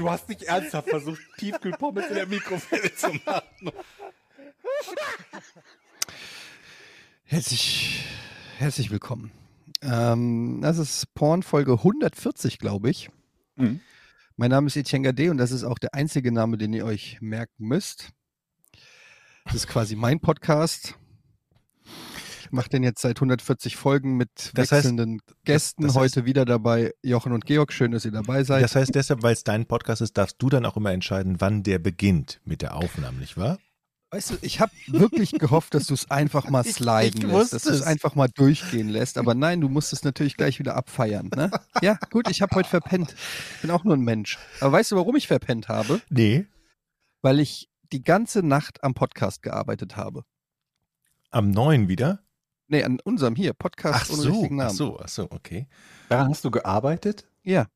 Du hast nicht ernsthaft versucht, Tiefkühlpommes in der Mikrowelle zu machen. Herzlich, herzlich willkommen. Ähm, das ist Porn-Folge 140, glaube ich. Mhm. Mein Name ist Etienne Gade und das ist auch der einzige Name, den ihr euch merken müsst. Das ist quasi mein Podcast. Ich mache den jetzt seit 140 Folgen mit Das heißt- wechselnden Gästen. das heißt- Heute wieder dabei Jochen und Georg. Schön, dass ihr dabei seid. Das heißt deshalb, weil es dein Podcast ist, darfst du dann auch immer entscheiden, wann der beginnt mit der Aufnahme, nicht wahr? Weißt du, ich habe wirklich gehofft, dass du es einfach mal sliden lässt, dass du es einfach mal durchgehen lässt. Aber nein, du musst es natürlich gleich wieder abfeiern. Ne? Ja, gut, ich habe heute verpennt. Ich bin auch nur ein Mensch. Aber weißt du, warum ich verpennt habe? Nee. Weil ich die ganze Nacht am Podcast gearbeitet habe. Am neuen wieder? Nee, an unserem hier, Podcast Ach ohne so, richtigen ach Namen. so, ach so, okay. Daran hast du gearbeitet? Ja.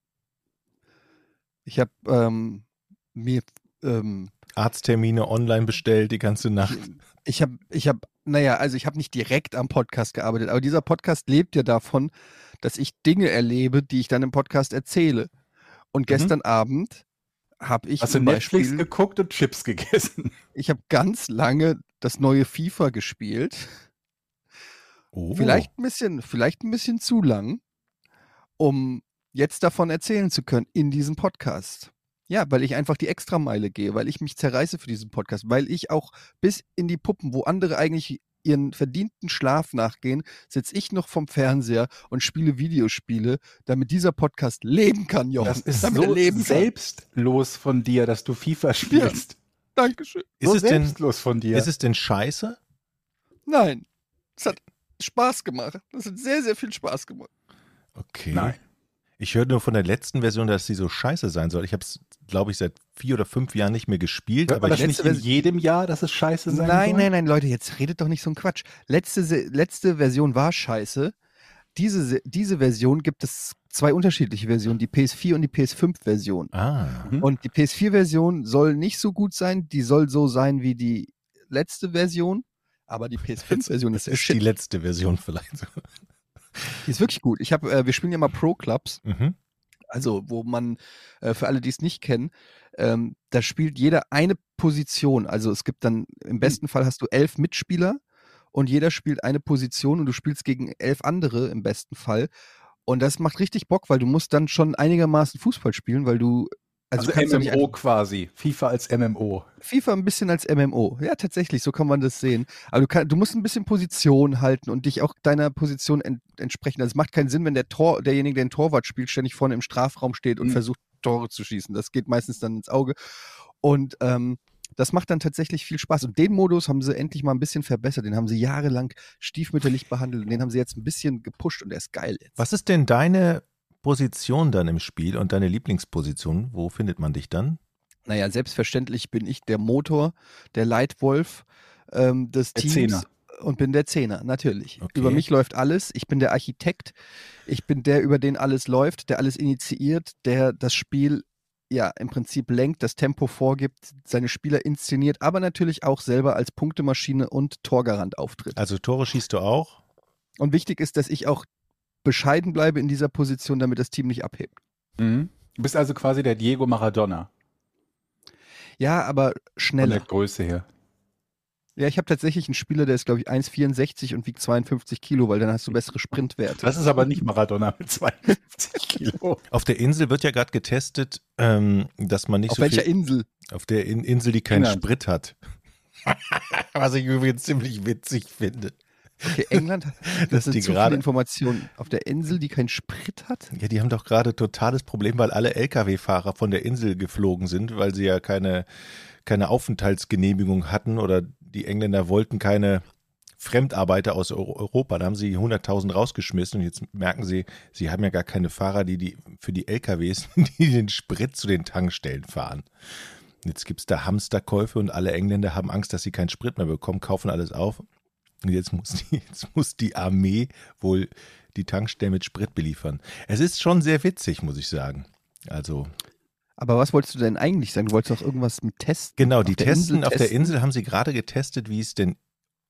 Ich habe ähm, mir ähm, Arzttermine online bestellt die ganze Nacht. Ich habe, ich habe, naja, also ich habe nicht direkt am Podcast gearbeitet, aber dieser Podcast lebt ja davon, dass ich Dinge erlebe, die ich dann im Podcast erzähle. Und gestern Abend habe ich Hast du zum Netflix Beispiel, geguckt und Chips gegessen? ich habe ganz lange das neue FIFA gespielt. Oh. Vielleicht ein bisschen, vielleicht ein bisschen zu lang, um jetzt davon erzählen zu können in diesem Podcast. Ja, weil ich einfach die Extrameile gehe, weil ich mich zerreiße für diesen Podcast, weil ich auch bis in die Puppen, wo andere eigentlich ihren verdienten Schlaf nachgehen, sitze ich noch vom Fernseher und spiele Videospiele, damit dieser Podcast leben kann, Jochen. Das ist damit so selbstlos von dir, dass du FIFA spielst. Dankeschön. Ist so es denn, selbstlos von dir. ist es denn scheiße? Nein, es hat Spaß gemacht. Es hat sehr, sehr viel Spaß gemacht. Okay. Nein. Ich höre nur von der letzten Version, dass sie so scheiße sein soll. Ich habe es, glaube ich, seit vier oder fünf Jahren nicht mehr gespielt. Hört aber das ich, nicht in jedem Jahr, dass es scheiße sein Nein, soll? nein, nein, Leute, jetzt redet doch nicht so ein Quatsch. Letzte, letzte Version war scheiße. Diese, Se- diese Version gibt es zwei unterschiedliche Versionen, die PS4 und die PS5-Version. ah, Mhm. Und die PS4-Version soll nicht so gut sein, die soll so sein wie die letzte Version, aber die PS5-Version ist ist die letzte Version vielleicht. Die ist wirklich gut. Ich hab, äh, wir spielen ja mal Pro-Clubs, Mhm. also wo man, äh, für alle, die es nicht kennen, ähm, da spielt jeder eine Position. Also es gibt dann, im besten Fall hast du elf Mitspieler und jeder spielt eine Position und du spielst gegen elf andere im besten Fall. Und das macht richtig Bock, weil du musst dann schon einigermaßen Fußball spielen, weil du, also, Also, MMO einfach- quasi. FIFA als MMO. FIFA ein bisschen als MMO. Ja, tatsächlich, so kann man das sehen. Aber du, kann, du musst ein bisschen Position halten und dich auch deiner Position ent, entsprechen. Also es macht keinen Sinn, wenn der Tor, derjenige, der den Torwart spielt, ständig vorne im Strafraum steht und Mhm. versucht, Tore zu schießen. Das geht meistens dann ins Auge. Und ähm, das macht dann tatsächlich viel Spaß. Und den Modus haben sie endlich mal ein bisschen verbessert. Den haben sie jahrelang stiefmütterlich behandelt und den haben sie jetzt ein bisschen gepusht und der ist geil jetzt. Was ist denn deine Position dann im Spiel und deine Lieblingsposition? Wo findet man dich dann? Naja, selbstverständlich bin ich der Motor, der Leitwolf ähm, des Der Teams. Zehner. Und bin der Zehner, natürlich. Okay. Über mich läuft alles. Ich bin der Architekt. Ich bin der, über den alles läuft, der alles initiiert, der das Spiel ja im Prinzip lenkt, das Tempo vorgibt, seine Spieler inszeniert, aber natürlich auch selber als Punktemaschine und Torgarant auftritt. Also Tore schießt du auch? Und wichtig ist, dass ich auch bescheiden bleibe in dieser Position, damit das Team nicht abhebt. Mhm. Du bist also quasi der Diego Maradona. Ja, aber Von der schneller. Größe her. Ja, ich habe tatsächlich einen Spieler, der ist, glaube ich, 1,64 und wiegt 52 Kilo, weil dann hast du bessere Sprintwerte. Das ist aber nicht Maradona mit 52 Kilo. Auf der Insel wird ja gerade getestet, ähm, dass man nicht Auf so welcher viel Insel? auf der In Insel, die keinen. Sprit hat. Was ich übrigens ziemlich witzig finde. Okay, England, das sind die gerade- Informationen. Auf der Insel, die keinen Sprit hat? Ja, die haben doch gerade totales Problem, weil alle Lkw-Fahrer von der Insel geflogen sind, weil sie ja keine, keine Aufenthaltsgenehmigung hatten oder die Engländer wollten keine Fremdarbeiter aus Euro Europa. Da haben sie 100.000 rausgeschmissen und jetzt merken sie, sie haben ja gar keine Fahrer, die, die für die LKWs, die den Sprit zu den Tankstellen fahren. Jetzt gibt es da Hamsterkäufe und alle Engländer haben Angst, dass sie keinen Sprit mehr bekommen, kaufen alles auf. Und jetzt muss die, jetzt muss die Armee wohl die Tankstellen mit Sprit beliefern. Es ist schon sehr witzig, muss ich sagen. Also, Aber was wolltest du denn eigentlich sagen? Du wolltest doch irgendwas mit testen. genau, die testen, Insel auf der testen? Insel haben sie gerade getestet, wie es denn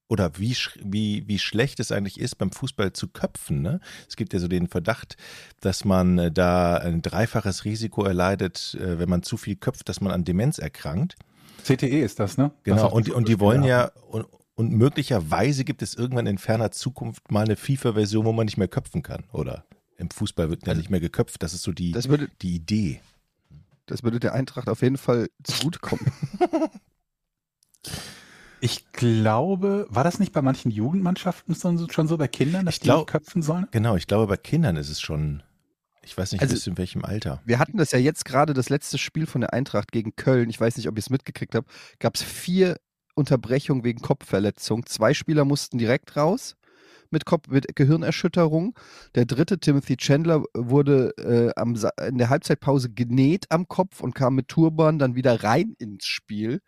oder wie, wie, wie schlecht es eigentlich ist, beim Fußball zu köpfen. Ne? Es gibt ja so den Verdacht, dass man äh, da ein dreifaches Risiko erleidet, äh, wenn man zu viel köpft, dass man an Demenz erkrankt. CTE ist das, ne? Das Genau, auch und, die und die wollen ja, und, und möglicherweise gibt es irgendwann in ferner Zukunft mal eine FIFA-Version, wo man nicht mehr köpfen kann. Oder im Fußball wird ja Also, nicht mehr geköpft. Das ist so die, Das würde, die Idee. das würde der Eintracht auf jeden Fall zugutekommen. Ich glaube, war das nicht bei manchen Jugendmannschaften schon so bei Kindern, dass Ich die glaub- köpfen sollen? Genau, ich glaube, bei Kindern ist es schon, ich weiß nicht, Also- bis in welchem Alter. Wir hatten das ja jetzt gerade, das letzte Spiel von der Eintracht gegen Köln. Ich weiß nicht, ob ihr es mitgekriegt habt. Gab es vier Unterbrechungen wegen Kopfverletzung. Zwei Spieler mussten direkt raus mit, Kopf, mit Gehirnerschütterung. Der dritte, Timothy Chandler, wurde äh, am, in der Halbzeitpause genäht am Kopf und kam mit Turban dann wieder rein ins Spiel.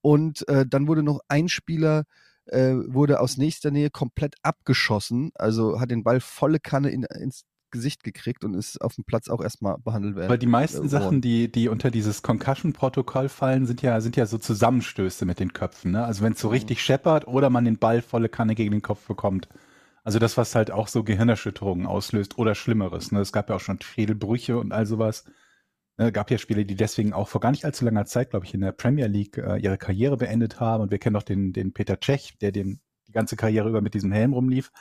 Und äh, dann wurde noch ein Spieler äh, wurde aus nächster Nähe komplett abgeschossen, also hat den Ball volle Kanne in, ins Gesicht gekriegt und ist auf dem Platz auch erstmal behandelt werden. Weil die meisten äh, Sachen, die, die unter dieses Concussion-Protokoll fallen, sind ja, sind ja so Zusammenstöße mit den Köpfen. Ne? Also wenn es so richtig scheppert oder man den Ball volle Kanne gegen den Kopf bekommt. Also das, was halt auch so Gehirnerschütterungen auslöst oder Schlimmeres. Ne? Es gab ja auch schon Schädelbrüche und all sowas. Ne, gab ja Spiele, die deswegen auch vor gar nicht allzu langer Zeit, glaube ich, in der Premier League äh, ihre Karriere beendet haben. Und wir kennen doch den, den Peter Cech, der den, die ganze Karriere über mit diesem Helm rumlief.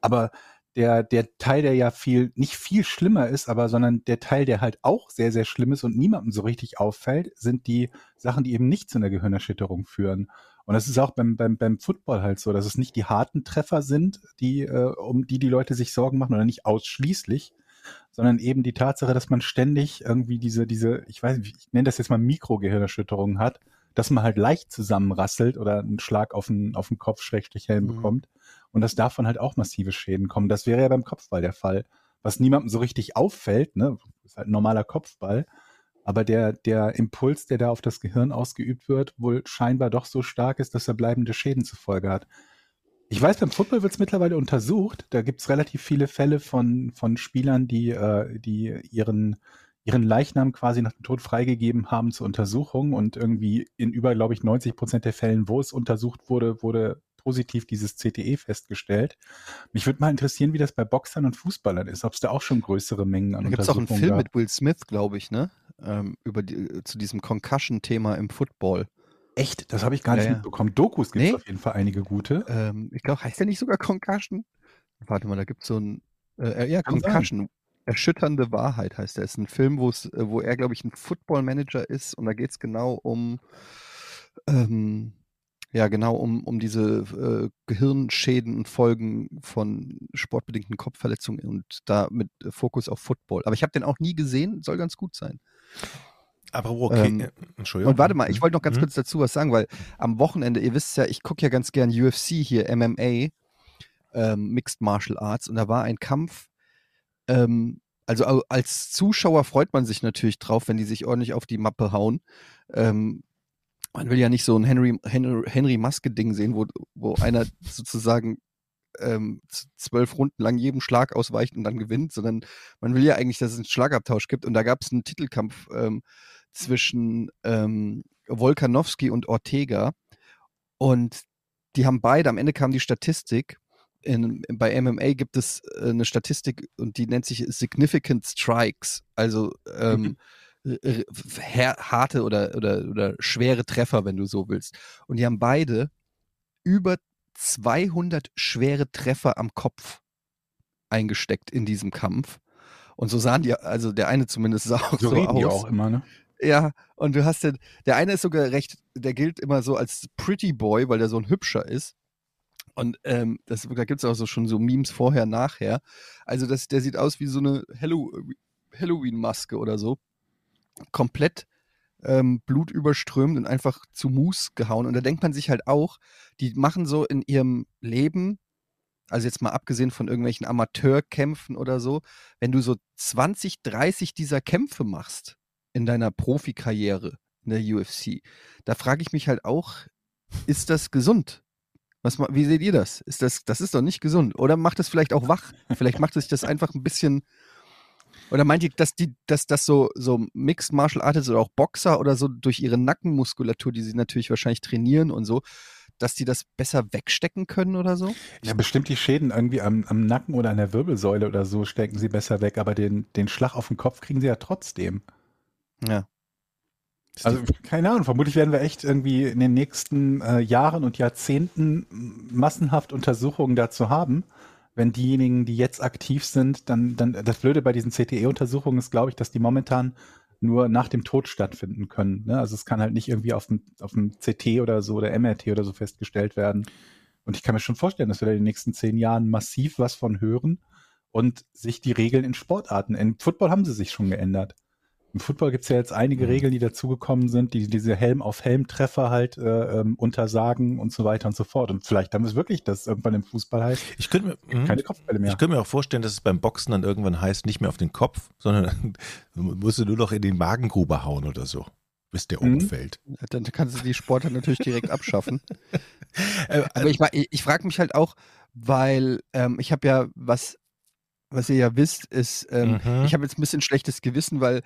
Aber der, der Teil, der ja viel, nicht viel schlimmer ist, aber sondern der Teil, der halt auch sehr, sehr schlimm ist und niemandem so richtig auffällt, sind die Sachen, die eben nicht zu einer Gehirnerschütterung führen. Und das ist auch beim, beim, beim Football halt so, dass es nicht die harten Treffer sind, die, äh, um die die Leute sich Sorgen machen oder nicht ausschließlich, sondern eben die Tatsache, dass man ständig irgendwie diese, diese, ich weiß nicht, ich nenne das jetzt mal Mikrogehirnerschütterungen hat, dass man halt leicht zusammenrasselt oder einen Schlag auf den, auf den Kopf, Schrägstrich Helm Mhm. bekommt und dass davon halt auch massive Schäden kommen. Das wäre ja beim Kopfball der Fall. Was niemandem so richtig auffällt, ne, ist halt ein normaler Kopfball, aber der, der Impuls, der da auf das Gehirn ausgeübt wird, wohl scheinbar doch so stark ist, dass er bleibende Schäden zur Folge hat. Ich weiß, beim Football wird es mittlerweile untersucht. Da gibt es relativ viele Fälle von, von Spielern, die, äh, die ihren, ihren Leichnam quasi nach dem Tod freigegeben haben zur Untersuchung und irgendwie in über, glaube ich, 90 Prozent der Fällen, wo es untersucht wurde, wurde positiv dieses CTE festgestellt. Mich würde mal interessieren, wie das bei Boxern und Fußballern ist, ob es da auch schon größere Mengen an Da gibt es auch einen Film gab. mit Will Smith, glaube ich, ne? Ähm, über die, zu diesem Concussion-Thema im Football. Echt? Das habe ich gar nicht Ja, ja. mitbekommen. Dokus gibt es Nee. auf jeden Fall einige gute. Ähm, ich glaube, heißt der nicht sogar Concussion? Warte mal, da gibt es so ein. Äh, ja, Kann sein. Concussion. Erschütternde Wahrheit heißt der. Ist ein Film, wo es, äh, wo er, glaube ich, ein Football-Manager ist und da geht es genau um. Ähm, ja, genau, um, um diese äh, Gehirnschäden und Folgen von sportbedingten Kopfverletzungen und da mit äh, Fokus auf Football. Aber ich habe den auch nie gesehen, soll ganz gut sein. Aber okay, Ähm, äh, Entschuldigung. Und warte mal, ich wollte noch ganz Mhm. kurz dazu was sagen, weil am Wochenende, ihr wisst ja, ich gucke ja ganz gern UFC hier, MMA, ähm, Mixed Martial Arts, und da war ein Kampf. Ähm, also als Zuschauer freut man sich natürlich drauf, wenn die sich ordentlich auf die Mappe hauen. Ähm, man will ja nicht so ein Henry, Henry, Henry Maske-Ding sehen, wo, wo einer sozusagen ähm, zwölf Runden lang jedem Schlag ausweicht und dann gewinnt, sondern man will ja eigentlich, dass es einen Schlagabtausch gibt. Und da gab es einen Titelkampf ähm, zwischen ähm, Volkanowski und Ortega. Und die haben beide, am Ende kam die Statistik, in, bei MMA gibt es äh, eine Statistik und die nennt sich Significant Strikes, also ähm, her- harte oder, oder, oder schwere Treffer, wenn du so willst. Und die haben beide über 200 schwere Treffer am Kopf eingesteckt in diesem Kampf. Und so sahen die, also der eine zumindest sah auch So so, reden aus. die auch immer, ne? Ja, und du hast den, der eine ist sogar recht, der gilt immer so als Pretty Boy, weil der so ein hübscher ist. Und ähm, das, da gibt es auch so schon so Memes vorher, nachher. Also das, der sieht aus wie so eine Hallow Halloween-Maske oder so. Komplett ähm, blutüberströmt und einfach zu Mus gehauen. Und da denkt man sich halt auch, die machen so in ihrem Leben, also jetzt mal abgesehen von irgendwelchen Amateurkämpfen oder so, wenn du so 20, 30 dieser Kämpfe machst in deiner Profikarriere, in der UFC. Da frage ich mich halt auch, ist das gesund? Was, wie seht ihr das? Ist das? Das ist doch nicht gesund. Oder macht es vielleicht auch wach? Vielleicht macht es das einfach ein bisschen. Oder meint ihr, dass die, dass das so, so Mixed Martial Artists oder auch Boxer oder so durch ihre Nackenmuskulatur, die sie natürlich wahrscheinlich trainieren und so, dass die das besser wegstecken können oder so? Ja, bestimmt die Schäden irgendwie am, am Nacken oder an der Wirbelsäule oder so stecken sie besser weg, aber den, den Schlag auf den Kopf kriegen sie ja trotzdem. Ja. Also keine Ahnung, vermutlich werden wir echt irgendwie in den nächsten äh, Jahren und Jahrzehnten massenhaft Untersuchungen dazu haben. Wenn diejenigen, die jetzt aktiv sind, dann, dann das Blöde bei diesen CTE-Untersuchungen ist, glaube ich, dass die momentan nur nach dem Tod stattfinden können. Ne? Also es kann halt nicht irgendwie auf dem, auf dem CT oder so oder MRT oder so festgestellt werden. Und ich kann mir schon vorstellen, dass wir da in den nächsten zehn Jahren massiv was von hören und sich die Regeln in Sportarten, in Football haben sie sich schon geändert. Im Football gibt es ja jetzt einige Mhm. Regeln, die dazugekommen sind, die diese Helm-auf-Helm-Treffer halt äh, ähm, untersagen und so weiter und so fort. Und vielleicht haben wir es wirklich, dass irgendwann im Fußball heißt, Ich könnte mir, mhm. keine Kopfbälle mehr. ich könnte mir auch vorstellen, dass es beim Boxen dann irgendwann heißt, nicht mehr auf den Kopf, sondern musst du nur noch in den Magengrube hauen oder so, bis der Mhm. umfällt. Dann kannst du die Sportart natürlich direkt abschaffen. Äh, Aber ich, ma- ich, ich frage mich halt auch, weil ähm, ich habe ja, was, was ihr ja wisst, ist, ähm, Mhm. ich habe jetzt ein bisschen schlechtes Gewissen, weil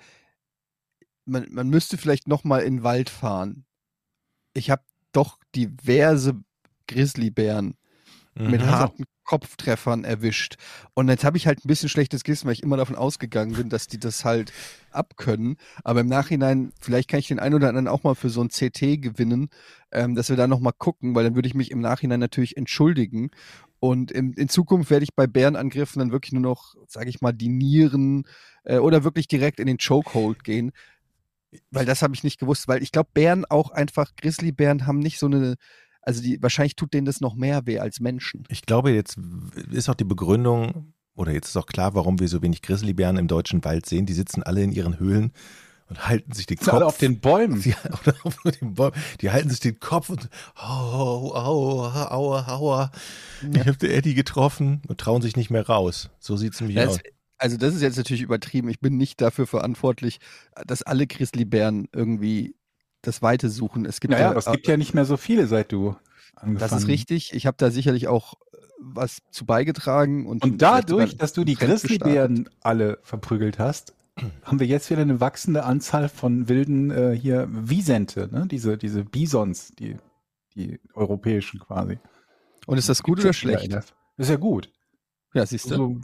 man, man müsste vielleicht nochmal in den Wald fahren. Ich habe doch diverse Grizzlybären mit Mhm. harten Kopftreffern erwischt. Und jetzt habe ich halt ein bisschen schlechtes Gewissen, weil ich immer davon ausgegangen bin, dass die das halt abkönnen. Aber im Nachhinein, vielleicht kann ich den einen oder anderen auch mal für so ein CT gewinnen, ähm, dass wir da nochmal gucken, weil dann würde ich mich im Nachhinein natürlich entschuldigen. Und in, in Zukunft werde ich bei Bärenangriffen dann wirklich nur noch, sage ich mal, die Nieren äh, oder wirklich direkt in den Chokehold gehen. Weil das habe ich nicht gewusst, weil ich glaube, Bären auch einfach, Grizzlybären haben nicht so eine, also die, wahrscheinlich tut denen das noch mehr weh als Menschen. Ich glaube, jetzt ist auch die Begründung, oder jetzt ist auch klar, warum wir so wenig Grizzlybären im deutschen Wald sehen. Die sitzen alle in ihren Höhlen und halten sich den Kopf. alle auf den Bäumen. Die, oder auf den Bäumen. die halten sich den Kopf und au, au, aua, aua. Ich habe den Eddie getroffen und trauen sich nicht mehr raus. So sieht es nämlich Das, aus. Also das ist jetzt natürlich übertrieben. Ich bin nicht dafür verantwortlich, dass alle Grizzlybären irgendwie das Weite suchen. Es gibt Naja, ja, aber es gibt ja nicht mehr so viele, seit du angefangen das ist richtig. Ich habe da sicherlich auch äh, was zu beigetragen. Und, Und dadurch, dass du die Grizzlybären alle verprügelt hast, haben wir jetzt wieder eine wachsende Anzahl von wilden äh, hier Wiesente, ne? diese, diese Bisons, die, die europäischen quasi. Und ist das gut oder schlecht? Das ist ja gut. Ja, siehst du. So,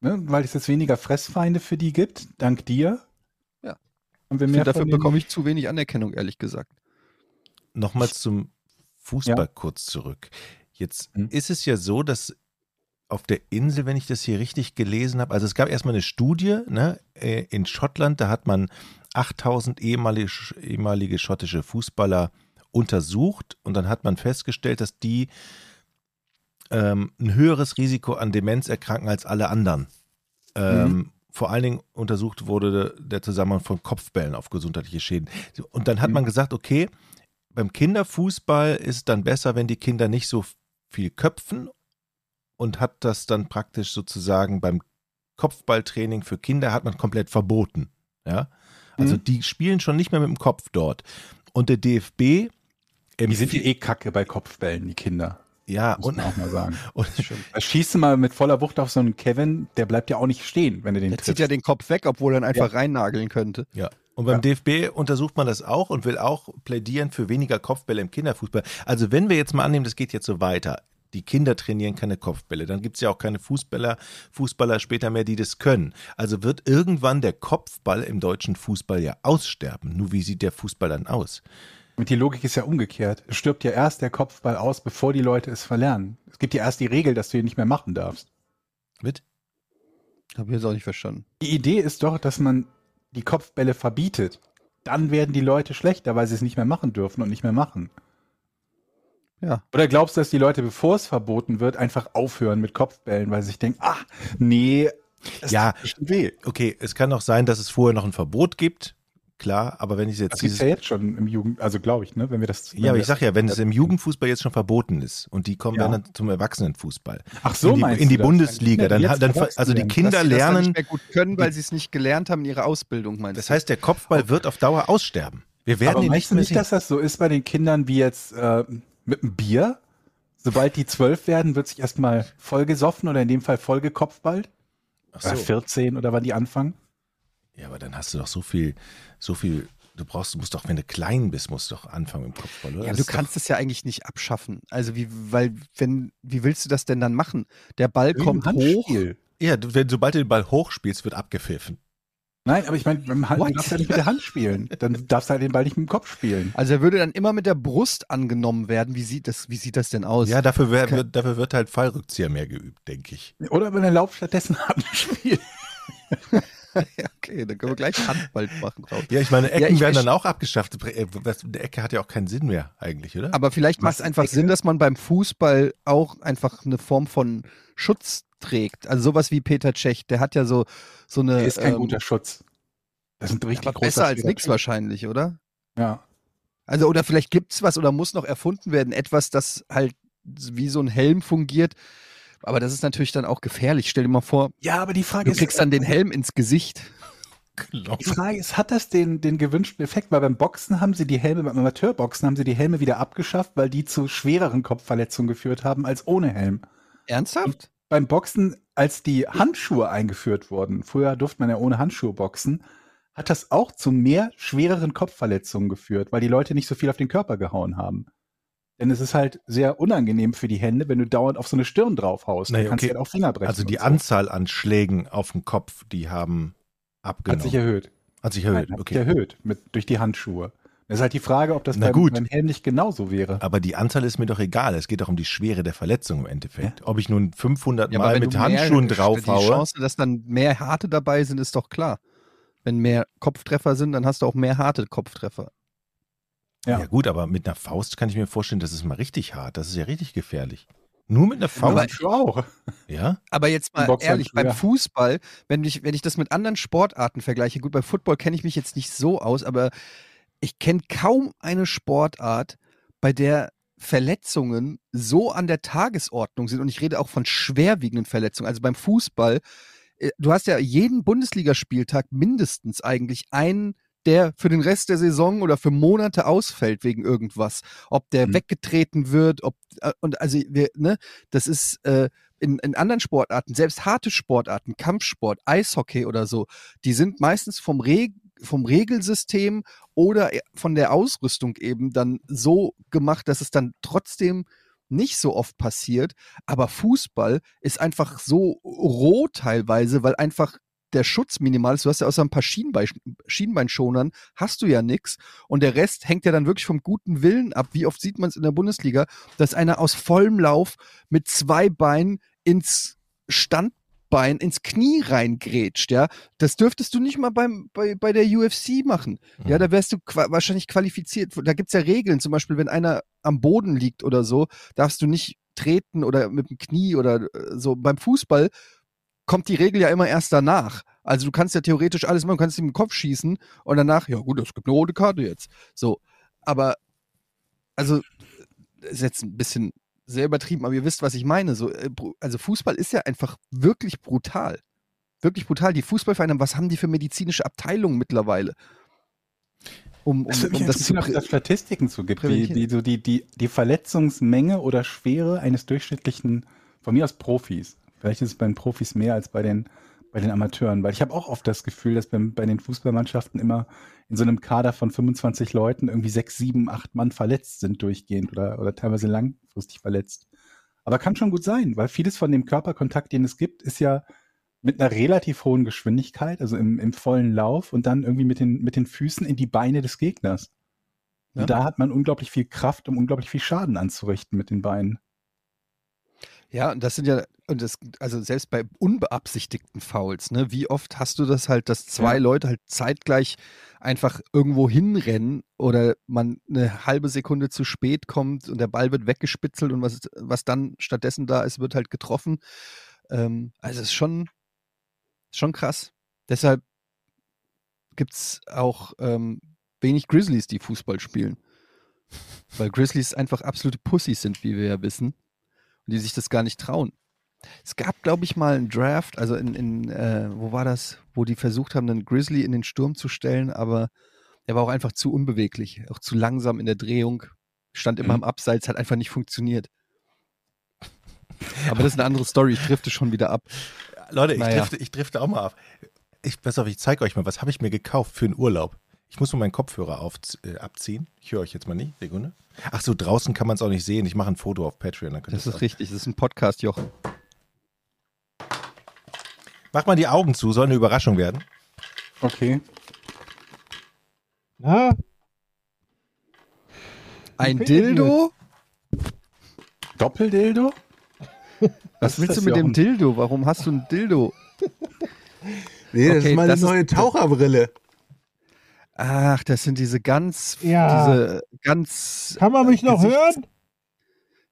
ne? Weil es jetzt weniger Fressfeinde für die gibt, dank dir. Ja. Haben wir Ich mehr dafür bekomme ich zu wenig Anerkennung, ehrlich gesagt. Nochmal zum Fußball Ja. kurz zurück. Jetzt Hm. ist es ja so, dass auf der Insel, wenn ich das hier richtig gelesen habe, also es gab erstmal eine Studie ne, äh, in Schottland, da hat man 8000 ehemalige, ehemalige schottische Fußballer untersucht und dann hat man festgestellt, dass die ähm, ein höheres Risiko an Demenz erkranken als alle anderen. Ähm, Vor allen Dingen untersucht wurde der Zusammenhang von Kopfbällen auf gesundheitliche Schäden. Und dann hat Mhm. man gesagt, okay, beim Kinderfußball ist es dann besser, wenn die Kinder nicht so viel köpfen und hat das dann praktisch sozusagen beim Kopfballtraining für Kinder hat man komplett verboten. Ja, also Mhm. die spielen schon nicht mehr mit dem Kopf dort. Und der DFB Die sind empfiehlt- eh kacke bei Kopfbällen, die Kinder. Ja Muss und, man auch mal sagen. und schießt du mal mit voller Wucht auf so einen Kevin, der bleibt ja auch nicht stehen, wenn du den Der zieht triffst. ja den Kopf weg, obwohl er ihn einfach reinnageln könnte. Ja. Und beim DFB untersucht man das auch und will auch plädieren für weniger Kopfbälle im Kinderfußball. Also wenn wir jetzt mal annehmen, das geht jetzt so weiter, die Kinder trainieren keine Kopfbälle, dann gibt es ja auch keine Fußballer, Fußballer später mehr, die das können. Also wird irgendwann der Kopfball im deutschen Fußball ja aussterben. Nur wie sieht der Fußball dann aus? Und die Logik ist ja umgekehrt. Es stirbt ja erst der Kopfball aus, bevor die Leute es verlernen. Es gibt ja erst die Regel, dass du ihn nicht mehr machen darfst. Mit? Habe ich jetzt auch nicht verstanden. Die Idee ist doch, dass man die Kopfbälle verbietet. Dann werden die Leute schlechter, weil sie es nicht mehr machen dürfen und nicht mehr machen. Ja. Oder glaubst du, dass die Leute, bevor es verboten wird, einfach aufhören mit Kopfbällen, weil sie sich denken, ah, nee, das Ja. weh. Okay, es kann auch sein, dass es vorher noch ein Verbot gibt. Klar, aber wenn ich jetzt Das ist ja jetzt schon im Jugend, also glaube ich, ne, wenn wir das. ja, aber ich sag ja, wenn es im Jugendfußball jetzt schon verboten ist und die kommen Ja. dann zum Erwachsenenfußball. Ach so, in die, meinst in du die das? Bundesliga, dann, dann erwachsen also die. Kinder Dass sie das dann lernen nicht mehr gut können, weil sie es nicht gelernt haben in ihrer Ausbildung, meinst Das du? heißt, der Kopfball wird auf Dauer aussterben. Wir werden Aber meinst du nicht, dass das so ist bei den Kindern wie jetzt äh, mit dem Bier? Sobald die zwölf werden, wird sich erstmal vollgesoffen oder in dem Fall vollgekopfballt? Ach Oder so. 14 oder wann die anfangen? Ja, aber dann hast du doch so viel, so viel. Du brauchst, du musst doch, wenn du klein bist, musst du doch anfangen im Kopfball, oder? Ja, Das du kannst es ja eigentlich nicht abschaffen. Also wie, weil, wenn, wie willst du das denn dann machen? Der Ball kommt hoch. Ja, wenn, sobald du den Ball hochspielst, wird abgepfiffen. Nein, aber ich meine, beim Hand, du What? darfst ja nicht mit der Hand spielen. Dann darfst du halt den Ball nicht mit dem Kopf spielen. Also er würde dann immer mit der Brust angenommen werden. Wie sieht das, wie sieht das denn aus? Ja, dafür, wär, wird, dafür wird halt Fallrückzieher mehr geübt, denke ich. Oder wenn er lauft stattdessen Handspiel. Ja, okay, dann können wir gleich Handball machen drauf. Ja, ich meine, Ecken Ja, ich werden dann auch abgeschafft. Äh, Eine Ecke hat ja auch keinen Sinn mehr, eigentlich, oder? Aber vielleicht macht es einfach Ecke? Sinn, dass man beim Fußball auch einfach eine Form von Schutz trägt. Also sowas wie Peter Cech, der hat ja so, so eine. Der ist kein ähm, guter Schutz. Das sind richtig aber große besser als nichts wahrscheinlich, oder? Ja. Also, oder vielleicht gibt es was oder muss noch erfunden werden, etwas, das halt wie so ein Helm fungiert. Aber das ist natürlich dann auch gefährlich. Stell dir mal vor, ja, aber die Frage du ist, kriegst dann den Helm ins Gesicht. Die Frage ist, hat das den, den gewünschten Effekt? Weil beim Boxen haben sie die Helme, beim Amateurboxen haben sie die Helme wieder abgeschafft, weil die zu schwereren Kopfverletzungen geführt haben als ohne Helm. Ernsthaft? Beim Boxen, als die Handschuhe eingeführt wurden, früher durfte man ja ohne Handschuhe boxen, hat das auch zu mehr schwereren Kopfverletzungen geführt, weil die Leute nicht so viel auf den Körper gehauen haben. Denn es ist halt sehr unangenehm für die Hände, wenn du dauernd auf so eine Stirn draufhaust. Naja, du kannst okay. halt auch Finger brechen. Also die so. Anzahl an Schlägen auf den Kopf, die haben abgenommen. hat sich erhöht. Hat sich Nein, erhöht, hat sich okay. erhöht mit, durch die Handschuhe. Das ist halt die Frage, ob das Na beim, gut. beim Helm nicht genauso wäre. Aber die Anzahl ist mir doch egal. Es geht doch um die Schwere der Verletzung im Endeffekt. Ob ich nun 500 aber Mal mit du mehr- Handschuhen Die draufhaue. Chance, dass dann mehr harte dabei sind, ist doch klar. Wenn mehr Kopftreffer sind, dann hast du auch mehr harte Kopftreffer. Ja. Ja. gut, aber mit einer Faust kann ich mir vorstellen, das ist mal richtig hart. Das ist ja richtig gefährlich. Nur mit einer Faust. Aber- auch. ja? Aber jetzt mal ehrlich, beim ja. Fußball, wenn ich, wenn ich das mit anderen Sportarten vergleiche, gut, bei Football kenne ich mich jetzt nicht so aus, aber ich kenne kaum eine Sportart, bei der Verletzungen so an der Tagesordnung sind. Und ich rede auch von schwerwiegenden Verletzungen. Also beim Fußball, äh, du hast ja jeden Bundesligaspieltag mindestens eigentlich einen, der für den Rest der Saison oder für Monate ausfällt wegen irgendwas. Ob der Mhm. weggetreten wird, ob, äh, und also wir, ne, das ist äh, in, in anderen Sportarten, selbst harte Sportarten, Kampfsport, Eishockey oder so, die sind meistens vom, Reg vom Regelsystem oder e- von der Ausrüstung eben dann so gemacht, dass es dann trotzdem nicht so oft passiert. Aber Fußball ist einfach so roh teilweise, weil einfach der Schutz minimal ist. Du hast ja außer ein paar Schienbein, Schienbeinschonern, hast du ja nichts. Und der Rest hängt ja dann wirklich vom guten Willen ab. Wie oft sieht man es in der Bundesliga, dass einer aus vollem Lauf mit zwei Beinen ins Standbein, ins Knie reingrätscht, ja. Das dürftest du nicht mal beim, bei, bei der UFC machen. Ja, Mhm. da wärst du qua wahrscheinlich qualifiziert. Da gibt's ja Regeln, zum Beispiel, wenn einer am Boden liegt oder so, darfst du nicht treten oder mit dem Knie oder äh, so. Beim Fußball kommt die Regel ja immer erst danach. Also du kannst ja theoretisch alles machen, du kannst ihm im Kopf schießen und danach, ja gut, es gibt eine rote Karte jetzt. So, aber also ist jetzt ein bisschen sehr übertrieben, aber ihr wisst, was ich meine. So, äh, also Fußball ist ja einfach wirklich brutal. Wirklich brutal. Die Fußballvereine, was haben die für medizinische Abteilungen mittlerweile? Um, um, mich um das zu interessieren, ob es da prä- Statistiken zu gibt, wie, präventieren. wie so die, die, die Verletzungsmenge oder Schwere eines durchschnittlichen, von mir aus Profis. Vielleicht ist es bei den Profis mehr als bei den, bei den Amateuren, weil ich habe auch oft das Gefühl, dass beim, bei den Fußballmannschaften immer in so einem Kader von 25 Leuten irgendwie sechs, sieben, acht Mann verletzt sind durchgehend oder, oder teilweise langfristig verletzt. Aber kann schon gut sein, weil vieles von dem Körperkontakt, den es gibt, ist ja mit einer relativ hohen Geschwindigkeit, also im, im vollen Lauf und dann irgendwie mit den, mit den Füßen in die Beine des Gegners. Ja. Und da hat man unglaublich viel Kraft, um unglaublich viel Schaden anzurichten mit den Beinen. Ja, und das sind ja, und das, also selbst bei unbeabsichtigten Fouls, ne, wie oft hast du das halt, dass zwei Ja. Leute halt zeitgleich einfach irgendwo hinrennen oder man eine halbe Sekunde zu spät kommt und der Ball wird weggespitzelt und was, was dann stattdessen da ist, wird halt getroffen. Ähm, also es ist schon, schon krass. Deshalb gibt es auch ähm, wenig Grizzlies, die Fußball spielen. Weil Grizzlies einfach absolute Pussys sind, wie wir ja wissen die sich das gar nicht trauen. Es gab, glaube ich, mal einen Draft, also in, in äh, wo war das, wo die versucht haben, einen Grizzly in den Sturm zu stellen, aber Der war auch einfach zu unbeweglich, auch zu langsam in der Drehung. Stand immer Mhm. im Abseits, hat einfach nicht funktioniert. Aber das ist eine andere Story, ich drifte schon wieder ab. Leute, ich, Naja. drifte, ich drifte auch mal ab. Ich, pass auf, ich zeige euch mal, was habe ich mir gekauft für einen Urlaub. Ich muss mal meinen Kopfhörer auf, äh, abziehen. Ich höre euch jetzt mal nicht. Sekunde. Ach so, draußen kann man es auch nicht sehen. Ich mache ein Foto auf Patreon. Das ist richtig, das ist ein Podcast, Jochen. Mach mal die Augen zu, soll eine Überraschung werden. Okay. Na, Ein Dildo? Doppeldildo? Was ist willst du mit dem? Dildo? Warum hast du ein Dildo? nee, das Okay, ist meine das ist- neue Taucherbrille. Ach, das sind diese ganz, Ja. diese ganz, Kann man mich noch Gesichts- hören?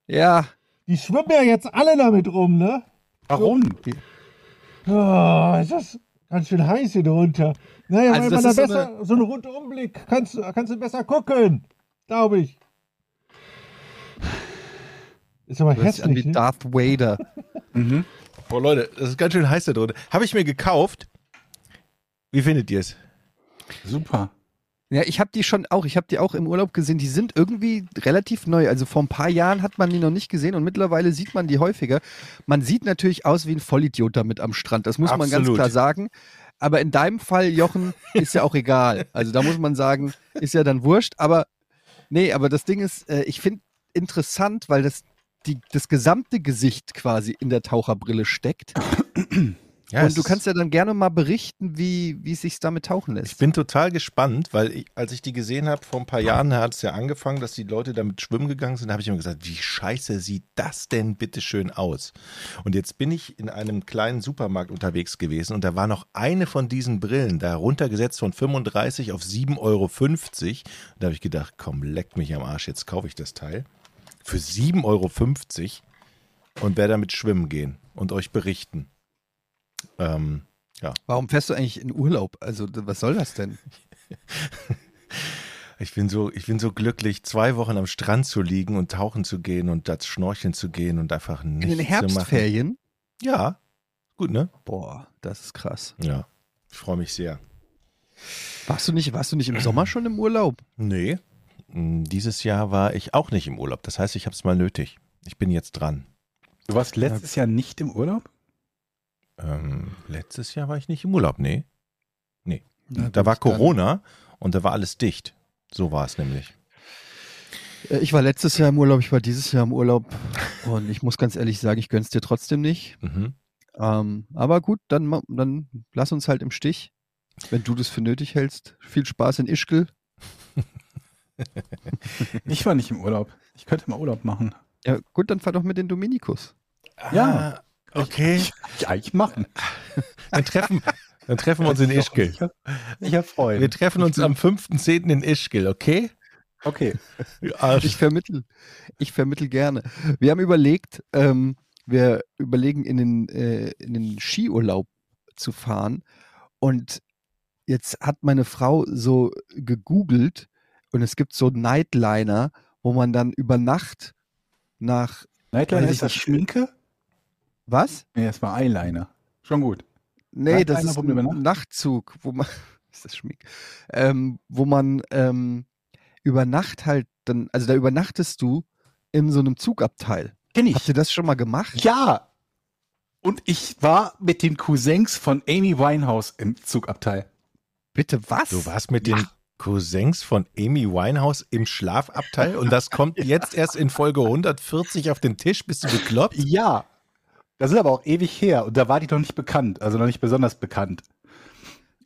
ja, Die schwimmen ja jetzt alle damit rum, ne? Warum? Oh, ist das ganz schön heiß hier drunter. Naja, Also das man da ist so besser, so einen Rundumblick, kannst, du- kannst du besser gucken. Glaube ich. Ist aber du hörst dich an hässlich, wie ne? Darth Vader. Mhm. Boah, Leute, das ist ganz schön heiß da drunter. Habe ich mir gekauft. Wie findet ihr es? Super. Ja, ich habe die schon auch, ich habe die auch im Urlaub gesehen. Die sind irgendwie relativ neu. Also vor ein paar Jahren hat man die noch nicht gesehen und mittlerweile sieht man die häufiger. Man sieht natürlich aus wie ein Vollidiot damit am Strand. Das muss man ganz Absolut. klar sagen. Aber in deinem Fall, Jochen, ist ja auch egal. Also da muss man sagen, ist ja dann wurscht. Aber nee, aber das Ding ist, äh, ich finde interessant, weil das die, das gesamte Gesicht quasi in der Taucherbrille steckt. Ja, und du kannst ja dann gerne mal berichten, wie, wie es sich damit tauchen lässt. Ich bin total gespannt, weil ich, als ich die gesehen habe, vor ein paar Jahren hat es ja angefangen, dass die Leute damit schwimmen gegangen sind, habe ich immer gesagt, wie scheiße sieht das denn bitte schön aus? Und jetzt bin ich in einem kleinen Supermarkt unterwegs gewesen und da war noch eine von diesen Brillen da runtergesetzt von 35 auf 7,50 Euro. Und da habe ich gedacht, komm, leck mich am Arsch, jetzt kaufe ich das Teil. Für 7,50 Euro und werde damit schwimmen gehen und euch berichten. Ähm, Warum fährst du eigentlich in Urlaub? Also, was soll das denn? Ich bin so, ich bin so glücklich, zwei Wochen am Strand zu liegen und tauchen zu gehen und das schnorcheln zu gehen und einfach In nichts den zu machen. Herbstferien? Ja, gut, ne? Boah, das ist krass. Ja, ich freue mich sehr. Warst du nicht, warst du nicht im Sommer schon im Urlaub? Nee, m, dieses Jahr war ich auch nicht im Urlaub. Das heißt, ich habe es mal nötig. Ich bin jetzt dran. Du warst letztes Jahr nicht im Urlaub? Ähm, letztes Jahr war ich nicht im Urlaub, nee. Na Da war Corona und da war alles dicht. So war es nämlich. Äh, Ich war letztes Jahr im Urlaub, ich war dieses Jahr im Urlaub und ich muss ganz ehrlich sagen, ich gönn's dir trotzdem nicht. Mhm. Ähm, aber gut, dann, dann lass uns halt im Stich, wenn du das für nötig hältst. Viel Spaß in Ischgl. Ich war nicht im Urlaub. Ich könnte mal Urlaub machen. Ja, gut, dann fahr doch mit den Dominikus. Ja. Ah, okay. Ja, ich machen. Dann treffen, dann treffen wir uns in Ischgl. Ich hab, ich hab Freude. Wir treffen uns am 5.10. in Ischgl, okay? Okay. Ich vermittel, ich vermittel gerne. Wir haben überlegt, ähm, wir überlegen in den, äh, in den Skiurlaub zu fahren und jetzt hat meine Frau so gegoogelt und es gibt so Nightliner, wo man dann über Nacht nach Nightliner ist ich das. Schminke? Was? Nee, das war Eyeliner. Schon gut. Nee, das Nightliner, ist ein Nacht- Nachtzug, wo man ist das Schmick, ähm, wo man ähm, über Nacht halt dann, also da übernachtest du in so einem Zugabteil. Kenn Habt ihr das schon mal gemacht? Ja. Und ich war mit den Cousins von Amy Winehouse im Zugabteil. Bitte was? Du warst mit den Cousins von Amy Winehouse im Schlafabteil und das kommt jetzt erst in Folge 140 auf den Tisch. Bist du bekloppt? Ja. Das ist aber auch ewig her und da war die noch nicht bekannt, also noch nicht besonders bekannt.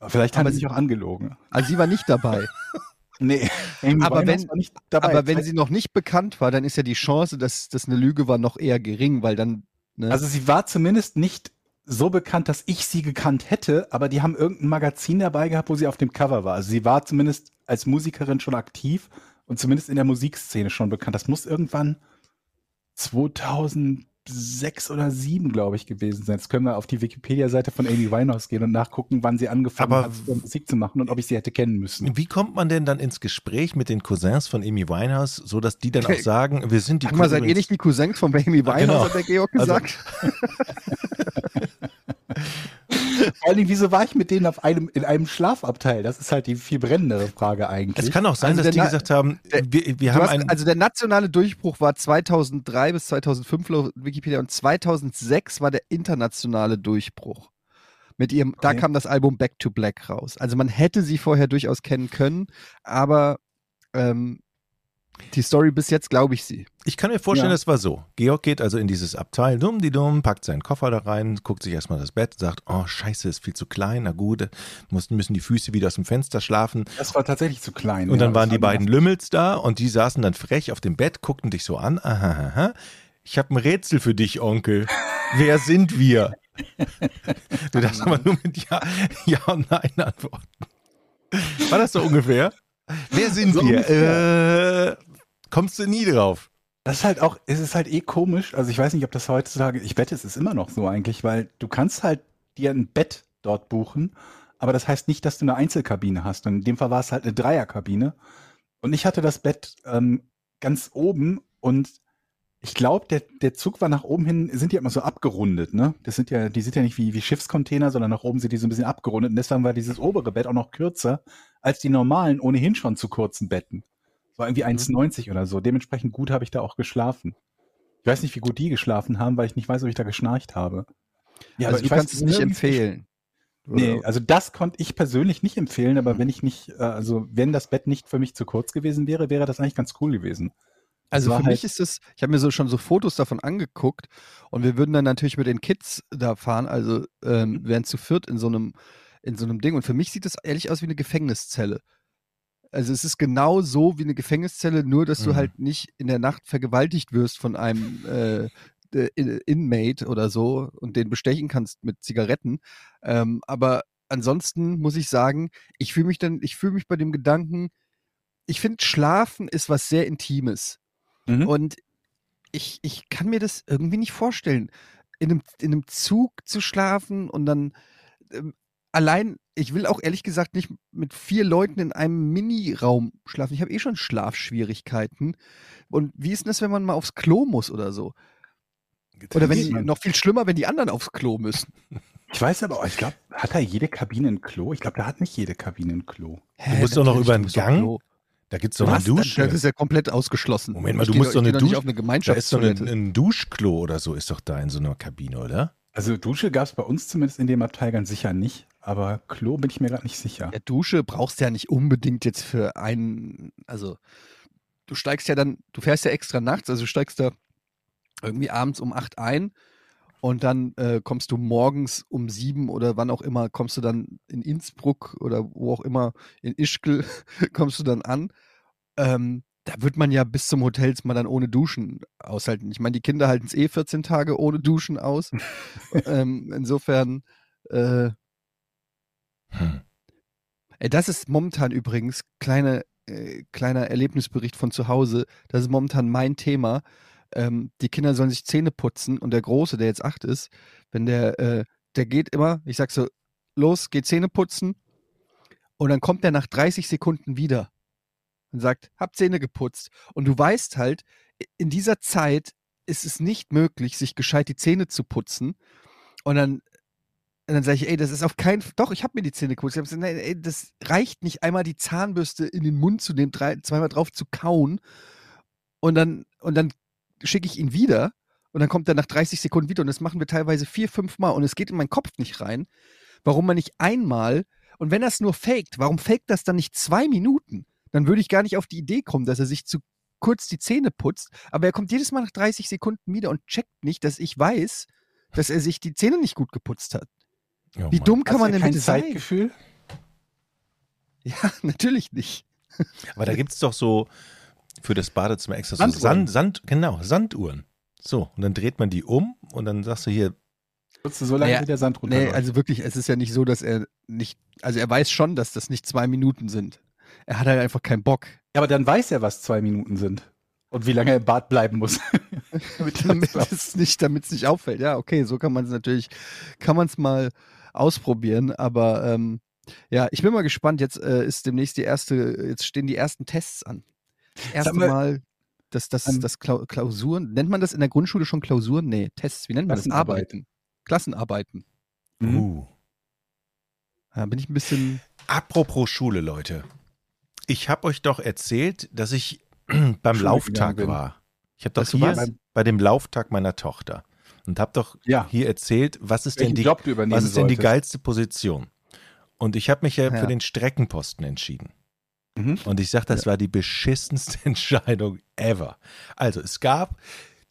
Vielleicht haben sie sich auch angelogen. Also sie war nicht dabei. Nee, Amy Aber Winehouse wenn- dabei. Aber wenn sie noch nicht bekannt war, dann ist ja die Chance, dass das eine Lüge war, noch eher gering, weil dann. Ne? Also sie war zumindest nicht so bekannt, dass ich sie gekannt hätte, aber die haben irgendein Magazin dabei gehabt, wo sie auf dem Cover war. Also sie war zumindest als Musikerin schon aktiv und zumindest in der Musikszene schon bekannt. Das muss irgendwann 2006 oder 2007, glaube ich, gewesen sein. Jetzt können wir auf die Wikipedia-Seite von Amy Winehouse gehen und nachgucken, wann sie angefangen Aber hat, Musik zu machen und ob ich sie hätte kennen müssen. Wie kommt man denn dann ins Gespräch mit den Cousins von Amy Winehouse, so dass die dann auch sagen, wir sind die Sag mal, seid ihr Cousins- nicht die Cousins von Amy Ah, Winehouse, genau. hat der Georg Also- Vor allem, wieso war ich mit denen auf einem, in einem Schlafabteil? Das ist halt die viel brennendere Frage eigentlich. Es kann auch sein, Also dass die Na- gesagt haben, der- wir, wir haben einen. also der nationale Durchbruch war 2003 bis 2005 laut Wikipedia und 2006 war der internationale Durchbruch. Mit ihrem, da Okay. kam das Album Back to Black raus. Also man hätte sie vorher durchaus kennen können, aber ähm, die Story bis jetzt glaube ich sie. Ich kann mir vorstellen, Ja. das war so. Georg geht also in dieses Abteil, dumm die dumm, packt seinen Koffer da rein, guckt sich erstmal das Bett, sagt, oh scheiße, ist viel zu klein, na gut, muss, müssen die Füße wieder aus dem Fenster schlafen. das war tatsächlich zu klein. Und ja, dann waren die beiden Lümmels da und die saßen dann frech auf dem Bett, guckten dich so an, aha, aha. Ich habe ein Rätsel für dich, Onkel. Wer sind wir? Du darfst aber nur mit Ja, ja und Nein antworten. War das so ungefähr? Wer sind So wir? Äh, kommst du nie drauf? Das ist halt auch, es ist halt eh komisch. Also ich weiß nicht, ob das heutzutage, ich wette, es ist immer noch so eigentlich, weil du kannst halt dir ein Bett dort buchen, aber das heißt nicht, dass du eine Einzelkabine hast. Und in dem Fall war es halt eine Dreierkabine. Und ich hatte das Bett ähm, ganz oben und ich glaube, der, der Zug war nach oben hin, sind die immer so abgerundet, ne? Das sind ja, die sind ja nicht wie, wie Schiffscontainer, sondern nach oben sind die so ein bisschen abgerundet. Und deswegen war dieses obere Bett auch noch kürzer als die normalen, ohnehin schon zu kurzen Betten. War irgendwie 1,90 oder so. Dementsprechend gut habe ich da auch geschlafen. Ich weiß nicht, wie gut die geschlafen haben, weil ich nicht weiß, ob ich da geschnarcht habe. Ja, also du ich weiß, kannst es nicht empfehlen. Nee, also das konnte ich persönlich nicht empfehlen, aber wenn ich nicht, äh, also wenn das Bett nicht für mich zu kurz gewesen wäre, wäre das eigentlich ganz cool gewesen. Also für halt- mich ist es, ich habe mir so schon so Fotos davon angeguckt und wir würden dann natürlich mit den Kids da fahren, also ähm, wären zu viert in so einem in so einem Ding und für mich sieht das ehrlich aus wie eine Gefängniszelle. Also es ist genau so wie eine Gefängniszelle, nur dass du Mhm. halt nicht in der Nacht vergewaltigt wirst von einem äh, äh, In- Inmate oder so und den bestechen kannst mit Zigaretten. Ähm, aber ansonsten muss ich sagen, ich fühle mich dann, ich fühle mich bei dem Gedanken, ich finde Schlafen ist was sehr Intimes. Mhm. Und ich, ich kann mir das irgendwie nicht vorstellen, in einem, in einem Zug zu schlafen und dann ähm, allein, ich will auch ehrlich gesagt nicht mit vier Leuten in einem Mini-Raum schlafen. Ich habe eh schon Schlafschwierigkeiten. Und wie ist denn das, wenn man mal aufs Klo muss oder so? Oder wenn die, noch viel schlimmer, wenn die anderen aufs Klo müssen. Ich weiß aber, auch, ich glaube, hat da jede Kabine ein Klo? Ich glaube, da hat nicht jede Kabine ein Klo. Hä, musst doch noch über du einen Gang? Klo. Da gibt's doch eine Dusche. Das ist ja komplett ausgeschlossen. Moment mal, Ich du musst doch- eine geh doch nicht Dusch- auf eine Da ist doch ein, ein Duschklo oder so, ist doch da in so einer Kabine, oder? Also Dusche gab es bei uns zumindest in dem Abteil ganz sicher nicht, aber Klo bin ich mir gerade nicht sicher. Ja, Dusche brauchst du ja nicht unbedingt jetzt für einen, also du steigst ja dann, du fährst ja extra nachts, also du steigst da irgendwie abends um acht ein und dann äh, kommst du morgens um sieben oder wann auch immer, kommst du dann in Innsbruck oder wo auch immer, in Ischgl kommst du dann an. Ähm, da wird man ja bis zum Hotels mal dann ohne Duschen aushalten. Ich meine, die Kinder halten es eh 14 Tage ohne Duschen aus. ähm, insofern, äh, Hm. Das ist momentan übrigens kleine, äh, kleiner Erlebnisbericht von zu Hause. Das ist momentan mein Thema. Ähm, die Kinder sollen sich Zähne putzen und der Große, der jetzt acht ist, wenn der, äh, der geht immer, ich sag so, los, geh Zähne putzen und dann kommt der nach 30 Sekunden wieder und sagt, hab Zähne geputzt. Und du weißt halt, in dieser Zeit ist es nicht möglich, sich gescheit die Zähne zu putzen. Und dann und dann sage ich, ey, das ist auf keinen Fall. Doch, ich habe mir die Zähne geputzt. Ich hab gesagt, nein, ey, das reicht nicht, einmal die Zahnbürste in den Mund zu nehmen, drei, zweimal drauf zu kauen. Und dann, und dann schicke ich ihn wieder. Und dann kommt er nach 30 Sekunden wieder. Und das machen wir teilweise vier, fünf Mal. Und es geht in meinen Kopf nicht rein, warum man nicht einmal, und wenn das nur faked, warum faked das dann nicht zwei Minuten? Dann würde ich gar nicht auf die Idee kommen, dass er sich zu kurz die Zähne putzt. Aber er kommt jedes Mal nach 30 Sekunden wieder und checkt nicht, dass ich weiß, dass er sich die Zähne nicht gut geputzt hat. Oh Wie dumm kann Hast man denn kein bitte sein? Zeitgefühl? Ja, natürlich nicht. Aber da gibt's doch so für das Badezimmer extra so Sanduhren. Sand, Sand, genau, Sanduhren. So, und dann dreht man die um und dann sagst du hier, Würdest du so lange Naja, der Sand Nee, runterläuft? also wirklich, es ist ja nicht so, dass er nicht, also er weiß schon, dass das nicht zwei Minuten sind. Er hat halt einfach keinen Bock. ja, aber dann weiß er, was zwei Minuten sind. Und wie lange er im Bad bleiben muss. Damit es nicht, damit es nicht auffällt. Ja, okay, so kann man es natürlich, kann man es mal ausprobieren, aber ähm, ja, ich bin mal gespannt. Jetzt äh, ist demnächst die erste, jetzt stehen die ersten Tests an. Das erste mal, Mal, das, das, ähm, das Klau Klausuren, nennt man das in der Grundschule schon Klausuren? Nee, Tests, wie nennt man das? Arbeiten. Klassenarbeiten. Mhm. uh, Da bin ich ein bisschen. Apropos Schule, Leute. Ich habe euch doch erzählt, dass ich beim Lauftag war. Ich habe doch Dass hier bei dem Lauftag meiner Tochter und habe doch Ja. hier erzählt, was ist denn die, was ist denn die solltest. geilste Position? Und ich habe mich ja, Ja. für den Streckenposten entschieden. Mhm. Und ich sage, das war die beschissenste Entscheidung ever. Also es gab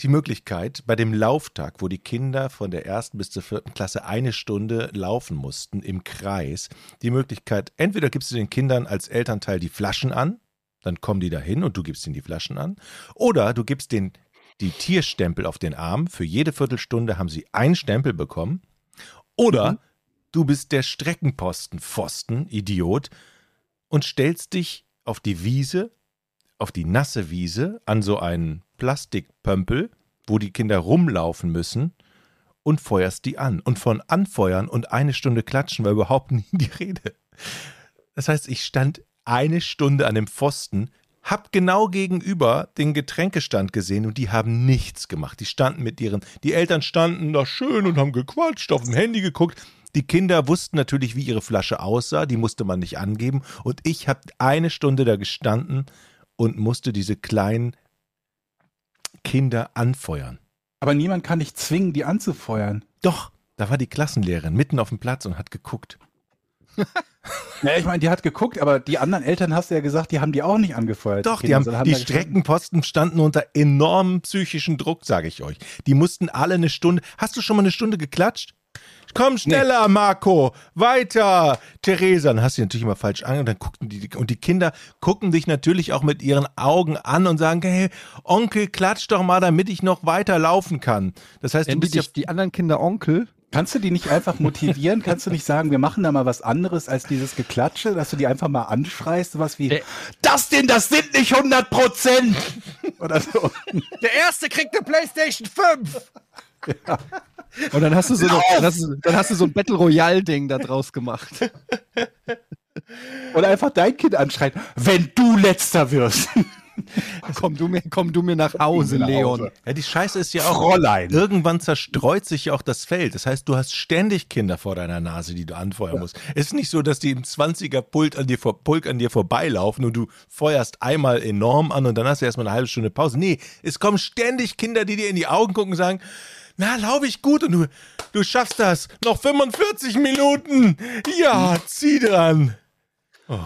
die Möglichkeit bei dem Lauftag, wo die Kinder von der ersten bis zur vierten Klasse eine Stunde laufen mussten im Kreis, die Möglichkeit, entweder gibst du den Kindern als Elternteil die Flaschen an, dann kommen die dahin und du gibst ihnen die Flaschen an, oder du gibst den die Tierstempel auf den Arm, für jede Viertelstunde haben sie einen Stempel bekommen, oder du bist der Streckenposten, Pfosten, Idiot, und stellst dich auf die Wiese, auf die nasse Wiese, an so einen Plastikpömpel, wo die Kinder rumlaufen müssen und feuerst die an. Und von anfeuern und eine Stunde klatschen war überhaupt nie die Rede. Das heißt, ich stand eine Stunde an dem Pfosten, hab genau gegenüber den Getränkestand gesehen und die haben nichts gemacht. Die standen mit ihren, die Eltern standen da schön und haben gequatscht, auf dem Handy geguckt. Die Kinder wussten natürlich, wie ihre Flasche aussah, die musste man nicht angeben. Und ich habe eine Stunde da gestanden und musste diese kleinen Kinder anfeuern. Aber niemand kann dich zwingen, die anzufeuern. Doch, da war die Klassenlehrerin mitten auf dem Platz und hat geguckt. Ja, ich meine, die hat geguckt, aber die anderen Eltern hast du ja gesagt, die haben die auch nicht angefeuert. Doch, die, Kinder, haben, sondern die. Streckenposten standen unter enormem psychischen Druck, sage ich euch. Die mussten alle eine Stunde. Hast du schon mal eine Stunde geklatscht? Komm schneller, Marco, weiter. Theresa, dann hast du die natürlich immer falsch an und dann guckten die und die Kinder gucken dich natürlich auch mit ihren Augen an und sagen, hey, Onkel, klatsch doch mal, damit ich noch weiter laufen kann. Das heißt, du Nennen die, bist ja die anderen Kinder Onkel? Kannst du die nicht einfach motivieren? Kannst du nicht sagen, wir machen da mal was anderes als dieses Geklatsche, dass du die einfach mal anschreist, sowas wie, Der- das denn, das sind nicht 100 Prozent! Oder so. Der erste kriegt eine PlayStation 5! Und dann hast du so, eine, dann hast du, dann hast du so ein Battle Royale-Ding da draus gemacht. Oder einfach dein Kind anschreien, wenn du letzter wirst. komm, du mir, komm du mir nach Hause, Nach Hause. Leon. Ja, die Scheiße ist ja auch. Fräulein. Irgendwann zerstreut sich ja auch das Feld. Das heißt, du hast ständig Kinder vor deiner Nase, die du anfeuern musst. Es ist nicht so, dass die im 20er Pult an dir, vor, Pulk an dir vorbeilaufen und du feuerst einmal enorm an und dann hast du erstmal eine halbe Stunde Pause. Nee, es kommen ständig Kinder, die dir in die Augen gucken und sagen, na, laufe ich gut und du, du schaffst das. Noch 45 Minuten. Ja, zieh dran.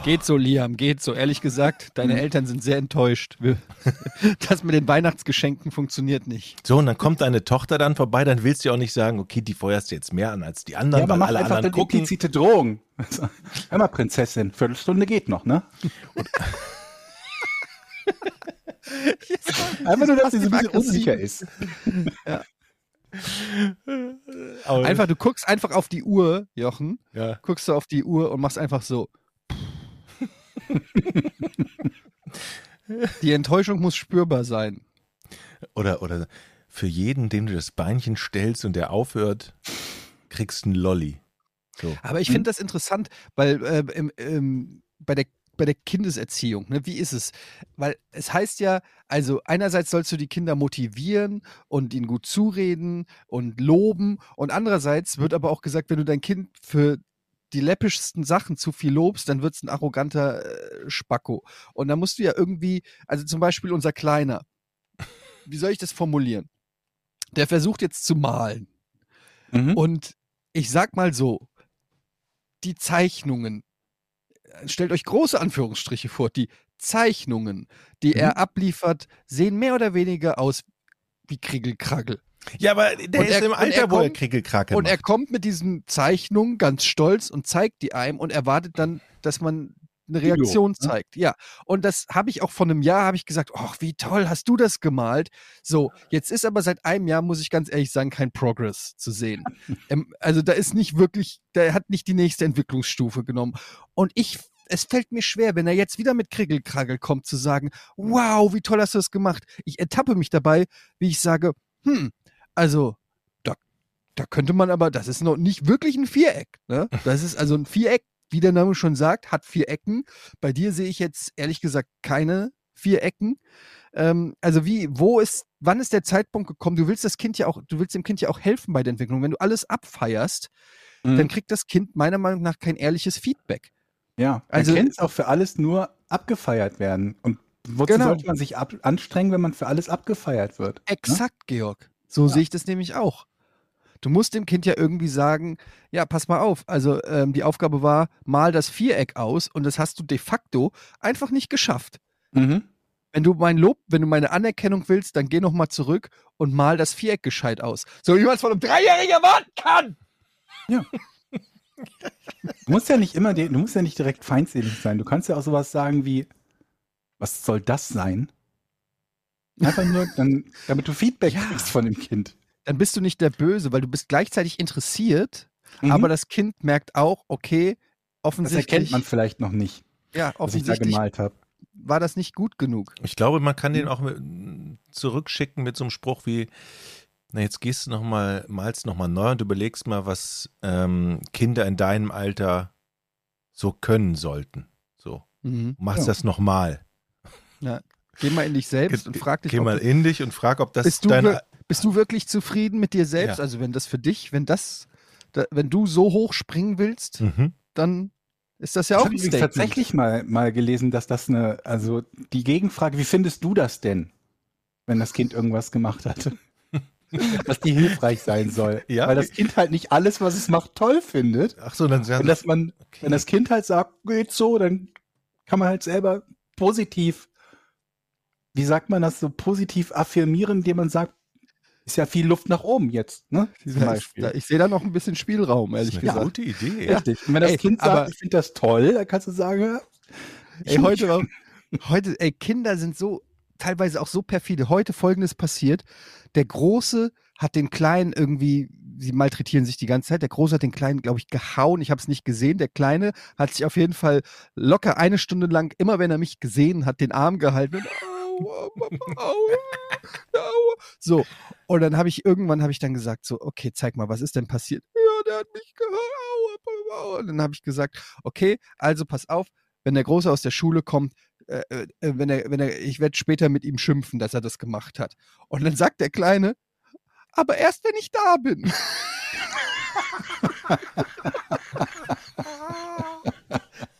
Geht so, Liam, geht so. Ehrlich gesagt, deine Eltern sind sehr enttäuscht. Wir- Das mit den Weihnachtsgeschenken funktioniert nicht. So, und dann kommt deine Tochter dann vorbei, dann willst du ja auch nicht sagen, okay, die feuerst du jetzt mehr an als die anderen, Ja, aber weil mach alle einfach anderen dann gucken. implizite Drohung. Hör mal, Prinzessin, Viertelstunde geht noch, ne? Einfach nur, dass sie so ein bisschen unsicher ist. Aber- Einfach, du guckst einfach auf die Uhr, Jochen, ja. guckst du auf die Uhr und machst einfach so. Die Enttäuschung muss spürbar sein. Oder, oder für jeden, dem du das Beinchen stellst und der aufhört, kriegst du einen Lolli. So. Aber ich finde das interessant, weil äh, im, ähm, bei der bei der Kindeserziehung, ne, wie ist es? Weil es heißt ja, also einerseits sollst du die Kinder motivieren und ihnen gut zureden und loben und andererseits wird aber auch gesagt, wenn du dein Kind für die läppischsten Sachen zu viel lobst, dann wird es ein arroganter äh, Spacko. Und da musst du ja irgendwie, also zum Beispiel unser Kleiner, wie soll ich das formulieren? Der versucht jetzt zu malen. Mhm. Und ich sag mal so, die Zeichnungen, äh, stellt euch große Anführungsstriche vor, die Zeichnungen, die Mhm. er abliefert, sehen mehr oder weniger aus wie Kriegelkraggel. Ja, aber der Und ist er- im Alter, er wo er kommt- Kriegelkrake Und macht. er kommt mit diesen Zeichnungen ganz stolz und zeigt die einem und erwartet dann, dass man eine Video, Reaktion ne? zeigt. Ja, und das habe ich auch vor einem Jahr, habe ich gesagt, ach, wie toll, hast du das gemalt? So, jetzt ist aber seit einem Jahr, muss ich ganz ehrlich sagen, kein Progress zu sehen. ähm, also da ist nicht wirklich, der hat nicht die nächste Entwicklungsstufe genommen. Und ich, es fällt mir schwer, wenn er jetzt wieder mit Kriegelkragel kommt, zu sagen, wow, wie toll hast du das gemacht. Ich ertappe mich dabei, wie ich sage, hm, also da, da könnte man aber, das ist noch nicht wirklich ein Viereck. Ne? Das ist also ein Viereck, wie der Name schon sagt, hat vier Ecken. Bei dir sehe ich jetzt ehrlich gesagt keine vier Ecken. Ähm, also wie, wo ist, wann ist der Zeitpunkt gekommen? Du willst das Kind ja auch, du willst dem Kind ja auch helfen bei der Entwicklung. Wenn du alles abfeierst, Mhm. dann kriegt das Kind meiner Meinung nach kein ehrliches Feedback. Ja, Also- kann es auch für alles nur abgefeiert werden. Und wozu Genau. sollte man sich anstrengen, wenn man für alles abgefeiert wird? Exakt, Georg. So Ja. sehe ich das nämlich auch. Du musst dem Kind ja irgendwie sagen, ja, pass mal auf. Also ähm, die Aufgabe war, mal das Viereck aus und das hast du de facto einfach nicht geschafft. Mhm. Wenn du mein Lob, wenn du meine Anerkennung willst, dann geh noch mal zurück und mal das Viereck gescheit aus. So wie man es von einem Dreijährigen erwarten kann. Du musst ja nicht immer, du musst ja nicht direkt feindselig sein. Du kannst ja auch sowas sagen wie, was soll das sein? Einfach nur, dann, damit du Feedback Ja. kriegst von dem Kind. Dann bist du nicht der Böse, weil du bist gleichzeitig interessiert, Mhm. aber das Kind merkt auch, okay, das offensichtlich, erkennt man vielleicht noch nicht, ja, was ich da offensichtlich gemalt habe. war das nicht gut genug. Ich glaube, man kann den auch mit, zurückschicken mit so einem Spruch wie, na jetzt gehst du noch mal, malst noch mal neu und überlegst mal, was ähm, Kinder in deinem Alter so können sollten. So, Mhm. machst Ja. das noch mal. Geh mal in dich selbst und Geh- frag dich, Geh mal du- in dich und frag, ob das bist du, dein bist du wirklich zufrieden mit dir selbst? Ja. Also wenn das für dich, wenn das, da, wenn du so hoch springen willst, Mhm. dann ist das ja Ich auch habe ein Statement. tatsächlich mal, mal gelesen, dass das eine, also die Gegenfrage, wie findest du das denn, wenn das Kind irgendwas gemacht hat? dass die hilfreich sein soll. Ja. Weil das Kind halt nicht alles, was es macht, toll findet. Ach so, dann sagen Und dass man, okay. wenn das Kind halt sagt, geht so, dann kann man halt selber positiv, wie sagt man das, so positiv affirmieren, indem man sagt, ist ja viel Luft nach oben jetzt, ne? Ja, ich, Beispiel. da, ich sehe da noch ein bisschen Spielraum, das ehrlich ist eine gesagt. gute Idee. Richtig. Und wenn das Ey, Kind sagt, aber- ich finde das toll, dann kannst du sagen, ja, Ey, heute, war, heute, ey, Kinder sind so, teilweise auch so perfide. Heute folgendes passiert. Der Große hat den Kleinen irgendwie, sie malträtieren sich die ganze Zeit. Der Große hat den Kleinen, glaube ich, gehauen. Ich habe es nicht gesehen. Der Kleine hat sich auf jeden Fall locker eine Stunde lang, immer wenn er mich gesehen hat, den Arm gehalten. Und, au, au, au, au, au. So, und dann habe ich irgendwann habe ich dann gesagt, so, okay, zeig mal, was ist denn passiert? Ja, der hat mich gehauen. Und dann habe ich gesagt, okay, also pass auf, wenn der Große aus der Schule kommt, äh, äh, wenn er, wenn er, ich werde später mit ihm schimpfen, dass er das gemacht hat. Und dann sagt der Kleine, aber erst wenn ich da bin.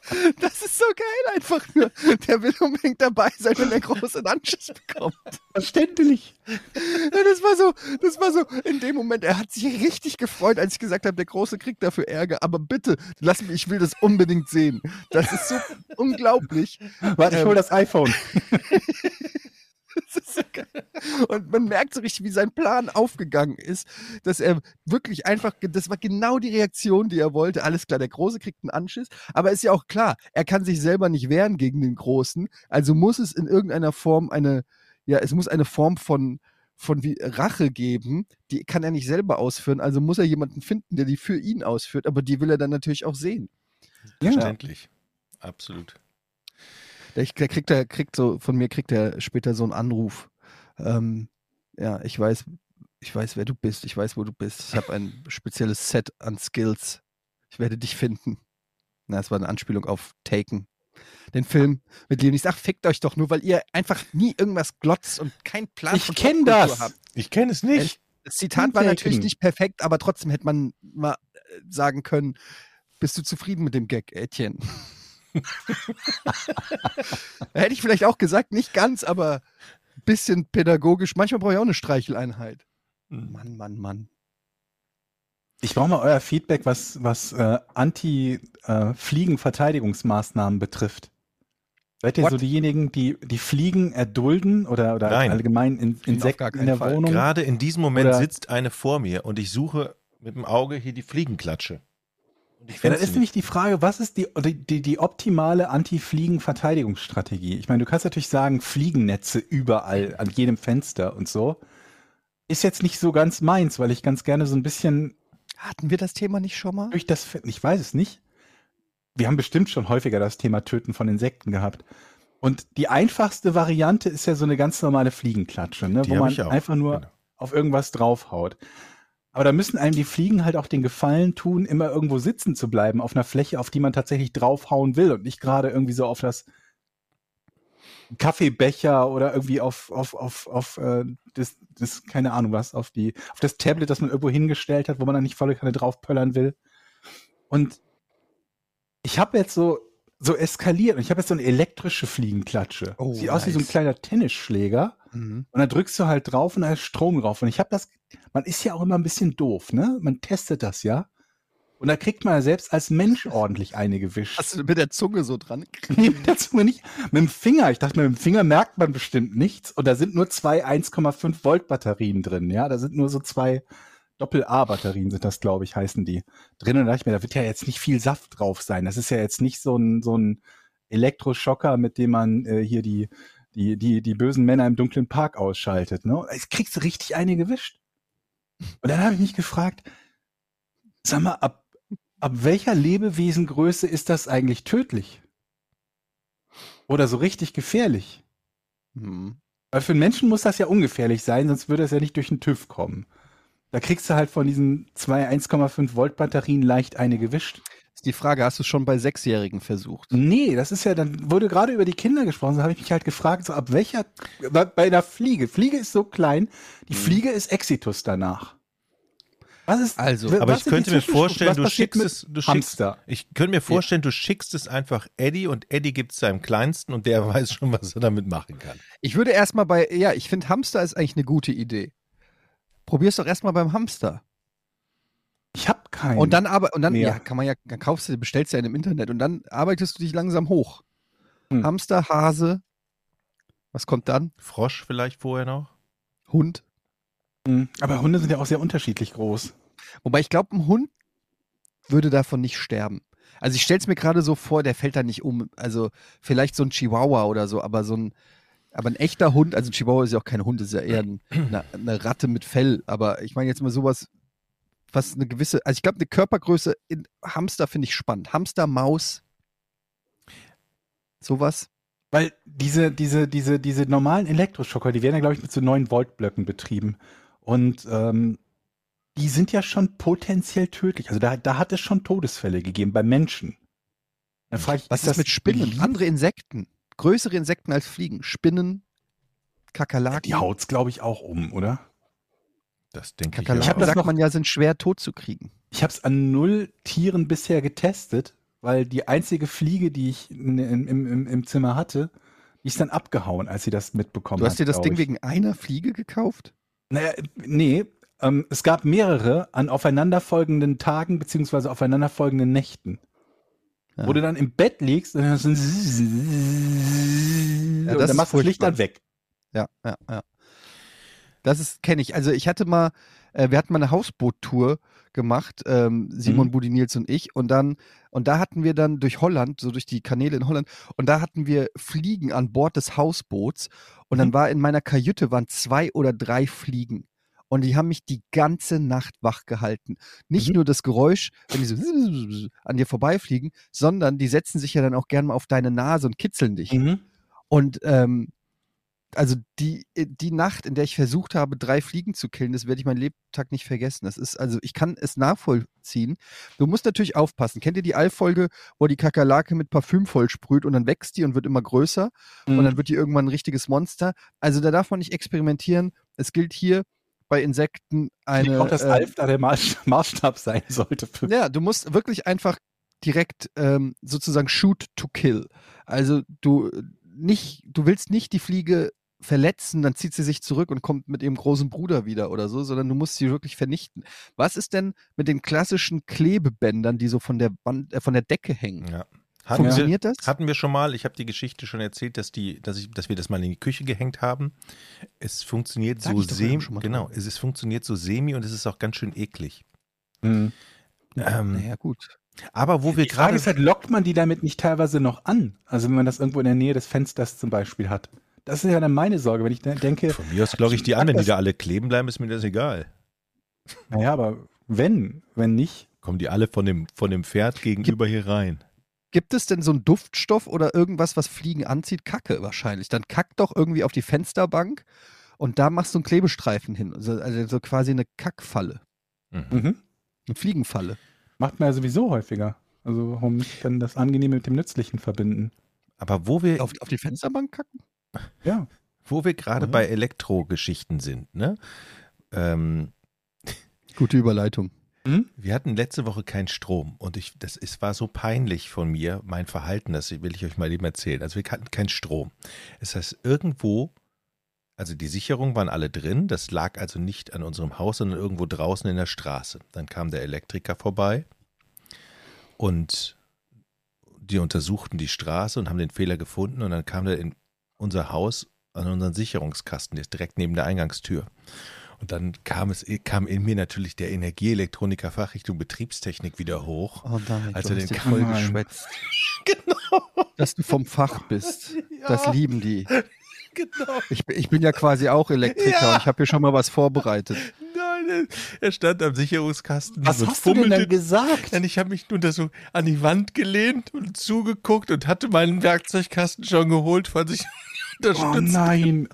Das ist so geil einfach nur. Der will unbedingt dabei sein, wenn der Große Anschiss bekommt. verständlich. Das war so, das war so in dem Moment, er hat sich richtig gefreut, als ich gesagt habe, der Große kriegt dafür Ärger, aber bitte, lass mich, ich will das unbedingt sehen. Das ist so unglaublich. Warte, ich Ähm, hol das iPhone. So. Und man merkt so richtig, wie sein Plan aufgegangen ist, dass er wirklich einfach, das war genau die Reaktion, die er wollte. Alles klar, der Große kriegt einen Anschiss, aber ist ja auch klar, er kann sich selber nicht wehren gegen den Großen, also muss es in irgendeiner Form eine, ja, es muss eine Form von, von wie Rache geben, die kann er nicht selber ausführen, also muss er jemanden finden, der die für ihn ausführt, aber die will er dann natürlich auch sehen. Verständlich. Absolut. Der, der kriegt, der kriegt so, von mir kriegt er später so einen Anruf. Ähm, ja, ich weiß, ich weiß, wer du bist, ich weiß, wo du bist. Ich habe ein spezielles Set an Skills. Ich werde dich finden. Na, das war eine Anspielung auf Taken. Den Film mit dem ich sag, fickt euch doch nur, weil ihr einfach nie irgendwas glotzt und keinen Plan Ich von kenn Popkultur das. habt. Ich kenne es nicht. Das Zitat war natürlich nicht perfekt, aber trotzdem hätte man mal äh, sagen können, bist du zufrieden mit dem Gag, Etienne? hätte ich vielleicht auch gesagt, nicht ganz, aber ein bisschen pädagogisch. Manchmal brauche ich auch eine Streicheleinheit. Hm. Mann, Mann, Mann. Ich brauche mal euer Feedback, was, was äh, Anti-Fliegen-Verteidigungsmaßnahmen betrifft. Seid ihr What? so diejenigen, die die Fliegen erdulden oder, oder Nein. allgemein in, Insekten in der Fall. Wohnung? Gerade in diesem Moment Oder- sitzt eine vor mir und ich suche mit dem Auge hier die Fliegenklatsche. Ich Ja, dann ist nämlich die Frage, was ist die, die, die, optimale Anti-Fliegen-Verteidigungsstrategie? Ich meine, du kannst natürlich sagen, Fliegennetze überall, an jedem Fenster und so. Ist jetzt nicht so ganz meins, weil ich ganz gerne so ein bisschen Hatten wir das Thema nicht schon mal? durch das, ich weiß es nicht. Wir haben bestimmt schon häufiger das Thema Töten von Insekten gehabt. Und die einfachste Variante ist ja so eine ganz normale Fliegenklatsche, ne? Wo man einfach nur Genau. auf irgendwas draufhaut. Aber da müssen einem die Fliegen halt auch den Gefallen tun, immer irgendwo sitzen zu bleiben, auf einer Fläche, auf die man tatsächlich draufhauen will und nicht gerade irgendwie so auf das Kaffeebecher oder irgendwie auf, auf, auf, auf äh, das, das, keine Ahnung was, auf die, auf das Tablet, das man irgendwo hingestellt hat, wo man dann nicht volle Kanne draufpöllern will. Und ich habe jetzt so, so eskaliert und ich habe jetzt so eine elektrische Fliegenklatsche. Oh, Sieht aus wie so ein nice. kleiner Tennisschläger. Mhm. Und dann drückst du halt drauf und da ist Strom drauf. Und ich habe das, man ist ja auch immer ein bisschen doof, ne? Man testet das ja. Und da kriegt man ja selbst als Mensch ordentlich eine gewischt. Hast du mit der Zunge so dran? Nee, mit der Zunge nicht. Mit dem Finger. Ich dachte, mit dem Finger merkt man bestimmt nichts. Und da sind nur zwei 1,5 Volt Batterien drin. Ja, da sind nur so zwei Doppel-A-Batterien sind das, glaube ich, heißen die drin. Und da dachte ich mir, da wird ja jetzt nicht viel Saft drauf sein. Das ist ja jetzt nicht so ein, so ein Elektroschocker, mit dem man äh, hier die, die, die, die bösen Männer im dunklen Park ausschaltet. Ne? Jetzt kriegst du richtig eine gewischt. Und dann habe ich mich gefragt, sag mal, ab, ab welcher Lebewesengröße ist das eigentlich tödlich? Oder so richtig gefährlich? Mhm. Weil für einen Menschen muss das ja ungefährlich sein, sonst würde es ja nicht durch den TÜV kommen. Da kriegst du halt von diesen zwei 1,5 Volt Batterien leicht eine gewischt. Ist die Frage, hast du es schon bei Sechsjährigen versucht? Nee, das ist ja, dann wurde gerade über die Kinder gesprochen, da habe ich mich halt gefragt, so ab welcher, bei einer Fliege, Fliege ist so klein, die Fliege ist Exitus danach. Was ist, Also, Aber ich könnte mir vorstellen, du schickst es, du schickst, Hamster. ich könnte mir vorstellen, du schickst es einfach Eddie und Eddie gibt es seinem Kleinsten und der weiß schon, was er damit machen kann. Ich würde erstmal bei, ja, ich finde Hamster ist eigentlich eine gute Idee. Probier's doch erstmal beim Hamster. Ich habe keinen. Und dann aber, und dann, ja, kann man ja, dann kaufst du, bestellst du ja im Internet und dann arbeitest du dich langsam hoch. Hm. Hamster, Hase, was kommt dann? Frosch vielleicht vorher noch? Hund. Mhm. Aber Hunde sind ja auch sehr unterschiedlich groß. Wobei ich glaube, ein Hund würde davon nicht sterben. Also ich stelle es mir gerade so vor, der fällt da nicht um. Also vielleicht so ein Chihuahua oder so, aber so ein, aber ein echter Hund, also ein Chihuahua ist ja auch kein Hund, ist ja eher ein, eine, eine Ratte mit Fell. Aber ich meine jetzt mal sowas, was eine gewisse, also ich glaube, eine Körpergröße in Hamster finde ich spannend. Hamster, Maus, sowas. Weil diese, diese, diese, diese normalen Elektroschocker, die werden ja, glaube ich, mit so 9 Volt Blöcken betrieben. Und ähm, die sind ja schon potenziell tödlich. Also da, da hat es schon Todesfälle gegeben bei Menschen. Dann frage ich, Was ist, das mit Spinnen? Andere Insekten. Größere Insekten als Fliegen. Spinnen, Kakerlaken. Die haut's, glaube ich, auch um, oder? Das denke ich Kakerlaken, hab das sagt noch- man ja, sind schwer tot zu kriegen. Ich habe es an null Tieren bisher getestet, weil die einzige Fliege, die ich in, in, im, im, im Zimmer hatte, die ist dann abgehauen, als sie das mitbekommen Du hat. hast dir das Ding ich. wegen einer Fliege gekauft? Naja, nee, ähm, es gab mehrere an aufeinanderfolgenden Tagen beziehungsweise aufeinanderfolgenden Nächten. Ja. Wo du dann im Bett liegst und dann, hast du ein Ja, und das dann machst du das Licht dann weg. Ja, ja, ja. Das ist, kenne ich. Also ich hatte mal, äh, wir hatten mal eine Hausboottour gemacht, ähm, Simon Mhm. Budi Nils und ich, und dann, und da hatten wir dann durch Holland, so durch die Kanäle in Holland, und da hatten wir Fliegen an Bord des Hausboots und dann Mhm. war in meiner Kajüte waren zwei oder drei Fliegen. Und die haben mich die ganze Nacht wach gehalten. Nicht Mhm. nur das Geräusch, wenn die so an dir vorbeifliegen, sondern die setzen sich ja dann auch gerne mal auf deine Nase und kitzeln dich. Mhm. Und ähm, also die, die Nacht, in der ich versucht habe, drei Fliegen zu killen, das werde ich meinen Lebtag nicht vergessen. Das ist, also ich kann es nachvollziehen. Du musst natürlich aufpassen. Kennt ihr die Allfolge, wo die Kakerlake mit Parfüm vollsprüht und dann wächst die und wird immer größer und dann wird die irgendwann ein richtiges Monster? Also da darf man nicht experimentieren. Es gilt hier bei Insekten ich eine. auch, dass äh, Alf da der Maß- Maßstab sein sollte. Für ja, du musst wirklich einfach direkt ähm, sozusagen shoot to kill. Also du nicht, du willst nicht die Fliege verletzen, dann zieht sie sich zurück und kommt mit ihrem großen Bruder wieder oder so, sondern du musst sie wirklich vernichten. Was ist denn mit den klassischen Klebebändern, die so von der Wand, äh, von der Decke hängen? Ja. Hatten wir, Funktioniert das? hatten wir schon mal, ich habe die Geschichte schon erzählt, dass, die, dass, ich, dass wir das mal in die Küche gehängt haben. Es funktioniert Sag so wir semi, genau, es ist, funktioniert so semi und es ist auch ganz schön eklig. Mhm. Ähm, naja, gut. aber wo wir Die Frage gerade ist halt, lockt man die damit nicht teilweise noch an? Also wenn man das irgendwo in der Nähe des Fensters zum Beispiel hat. Das ist ja dann meine Sorge, wenn ich denke, von mir aus logge ich die an, wenn die da alle kleben bleiben, ist mir das egal. naja, aber wenn, wenn nicht, Kommen die alle von dem, von dem Pferd gegenüber hier rein. Gibt es denn so einen Duftstoff oder irgendwas, was Fliegen anzieht? Kacke wahrscheinlich. Dann kack doch irgendwie auf die Fensterbank und da machst du einen Klebestreifen hin. Also, also so quasi eine Kackfalle. Mhm. mhm. Eine Fliegenfalle. macht man ja sowieso häufiger. Also warum nicht dann das Angenehme mit dem Nützlichen verbinden? Aber wo wir, Auf, auf die Fensterbank kacken? Ja. wo wir gerade Mhm. bei Elektrogeschichten sind, ne? Ähm, Gute Überleitung. Hm? Wir hatten letzte Woche keinen Strom und ich, das ist, war so peinlich von mir, mein Verhalten, das will ich euch mal eben erzählen. Also wir hatten keinen Strom. Das heißt, irgendwo, also die Sicherungen waren alle drin, das lag also nicht an unserem Haus, sondern irgendwo draußen in der Straße. Dann kam der Elektriker vorbei und die untersuchten die Straße und haben den Fehler gefunden und dann kam der in unser Haus an unseren Sicherungskasten, der ist direkt neben der Eingangstür. Und dann kam es, kam in mir natürlich der Energieelektroniker Fachrichtung Betriebstechnik wieder hoch. Oh nein, Also du den voll geschwätzt. Genau, Dass du vom Fach bist. Das lieben die. genau. Ich, bin- ich bin ja quasi auch Elektriker Ja. und ich habe hier schon mal was vorbereitet. Nein, er stand am Sicherungskasten. Was hast du denn dann gesagt? Und ich habe mich nur da so an die Wand gelehnt und zugeguckt und hatte meinen Werkzeugkasten schon geholt, falls ich Oh unterstützt. nein.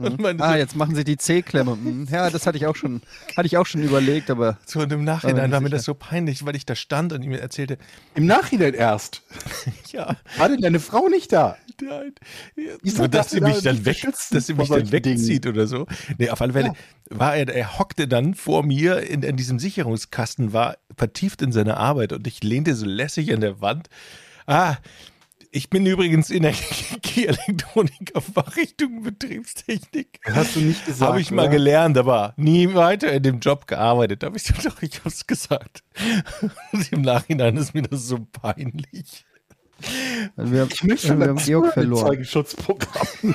Und meine, Ah, jetzt machen sie die C-Klemme. Hm, Ja, das hatte ich auch schon, hatte ich auch schon überlegt, aber so und im Nachhinein war mir das so peinlich, weil ich da stand und ihm erzählte, Im Nachhinein erst. ja, War denn deine Frau nicht da? nein. Wieso Und dass sie mich da dann weg, dass sie mich dann solchen Dingen? wegzieht oder so. Nee, auf alle Fälle war er, er hockte dann vor mir in, in diesem Sicherungskasten, war vertieft in seine Arbeit und ich lehnte so lässig an der Wand. Ah, ich bin übrigens Energieelektroniker Fachrichtung Betriebstechnik. Hast du nicht gesagt? Habe ich mal oder? gelernt, aber nie weiter in dem Job gearbeitet. Habe ich so, doch, ich habe es gesagt. Und im Nachhinein ist mir das so peinlich. also wir, Ich möchte wir haben das Georg verloren. Zeugenschutzprogramm.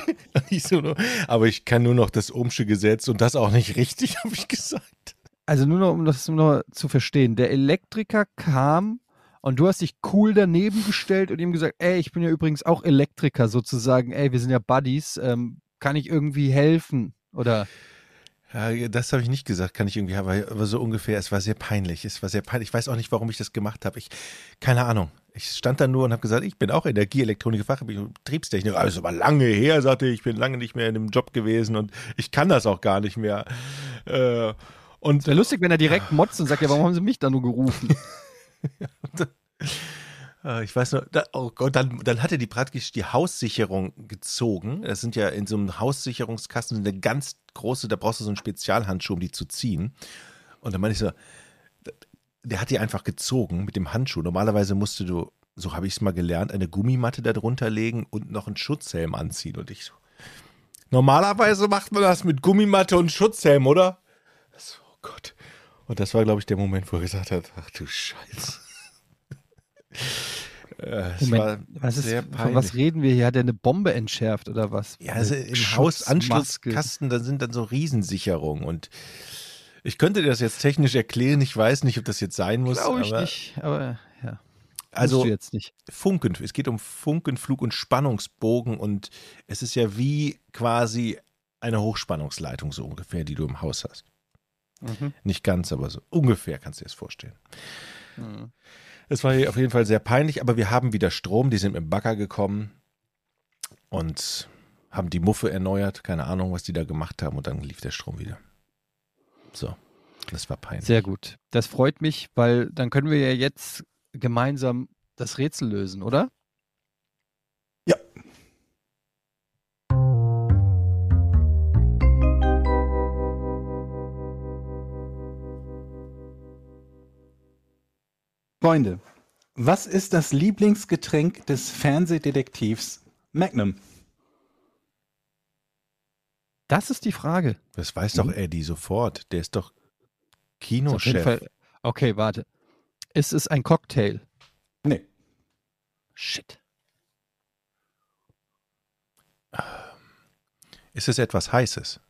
Ich, so, nur- aber ich kann nur noch das Ohmsche Gesetz und das auch nicht richtig, habe ich gesagt. Also nur noch, um das nur zu verstehen. Der Elektriker kam und du hast dich cool daneben gestellt und ihm gesagt, ey, ich bin ja übrigens auch Elektriker sozusagen. Ey, wir sind ja Buddies. Ähm, kann ich irgendwie helfen? Oder Ja, das habe ich nicht gesagt, kann ich irgendwie, aber, aber so ungefähr. Es war sehr peinlich. Es war sehr peinlich. Ich weiß auch nicht, warum ich das gemacht habe. Ich, keine Ahnung. Ich stand da nur und habe gesagt, ich bin auch Energieelektroniker, Betriebstechniker. Also aber lange her, sagte ich, ich bin lange nicht mehr in dem Job gewesen und ich kann das auch gar nicht mehr. Äh, und wäre lustig, wenn er direkt motzt und sagt, ja, warum haben sie mich da nur gerufen? Äh, Ich weiß nur, oh Gott, dann, dann hat er die praktisch die Haussicherung gezogen. Das sind ja in so einem Haussicherungskasten eine ganz große, da brauchst du so einen Spezialhandschuh, um die zu ziehen. Und dann meine ich so, der hat die einfach gezogen mit dem Handschuh. Normalerweise musst du, so habe ich es mal gelernt, eine Gummimatte da drunter legen und noch einen Schutzhelm anziehen. Und ich so, normalerweise macht man das mit Gummimatte und Schutzhelm, oder? So, oh Gott. Und das war, glaube ich, der Moment, wo er gesagt hat, ach du Scheiße. Äh, Moment, was ist, von was reden wir hier? Hat er eine Bombe entschärft oder was? Ja, also im. Hausanschlusskasten, da sind dann so Riesensicherungen und ich könnte dir das jetzt technisch erklären, ich weiß nicht, ob das jetzt sein muss, Glaube ich aber nicht, aber ja. also jetzt nicht. Funken, es geht um Funkenflug und Spannungsbogen und es ist ja wie quasi eine Hochspannungsleitung so ungefähr, die du im Haus hast. Mhm. Nicht ganz, aber so ungefähr kannst du dir das vorstellen. Mhm. Es war auf jeden Fall sehr peinlich, aber wir haben wieder Strom, die sind mit dem Bagger gekommen und haben die Muffe erneuert, keine Ahnung, was die da gemacht haben und dann lief der Strom wieder. So, das war peinlich. Sehr gut. Das freut mich, weil dann können wir ja jetzt gemeinsam das Rätsel lösen, oder? Freunde, was ist das Lieblingsgetränk des Fernsehdetektivs Magnum? Das ist die Frage. Das weiß doch Eddie sofort. Der ist doch Kinochef. Okay, warte. Ist es ein Cocktail? Nee. Shit. Ist es etwas Heißes?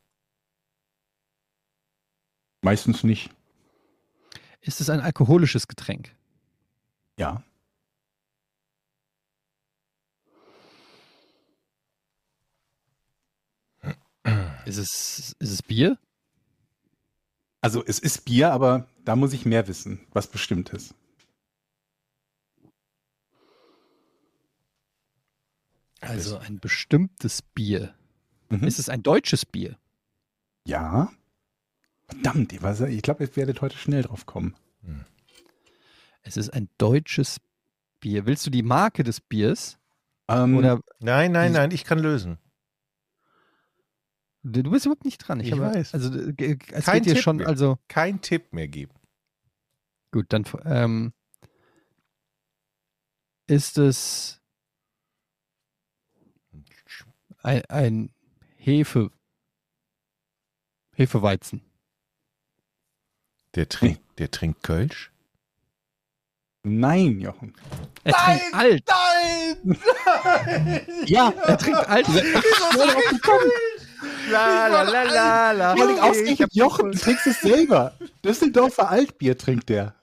Meistens nicht. Ist es ein alkoholisches Getränk? Ja. Ist es, ist es Bier? Also es ist Bier, aber da muss ich mehr wissen, was bestimmt ist. Also ein bestimmtes Bier. Mhm. Ist es ein deutsches Bier? Ja. Verdammt, ich, ich glaube, ihr werdet heute schnell drauf kommen. Es ist ein deutsches Bier. Willst du die Marke des Biers? Ähm, Oder Nein, nein, nein, ich kann lösen. du bist überhaupt nicht dran. Ich habe- weiß. Also es Kein geht hier Tipp schon, mehr. also Kein Tipp mehr geben. Gut, dann ähm, ist es ein, ein Hefe, Hefeweizen. Der trinkt, der trinkt Kölsch? Nein, Jochen. Er trinkt alt. Nein! Ja, er trinkt alt. la, la, la, la, la. Vor allem Ich ausgerechnet hab- Jochen, du trinkst es selber. Düsseldorfer Altbier trinkt der.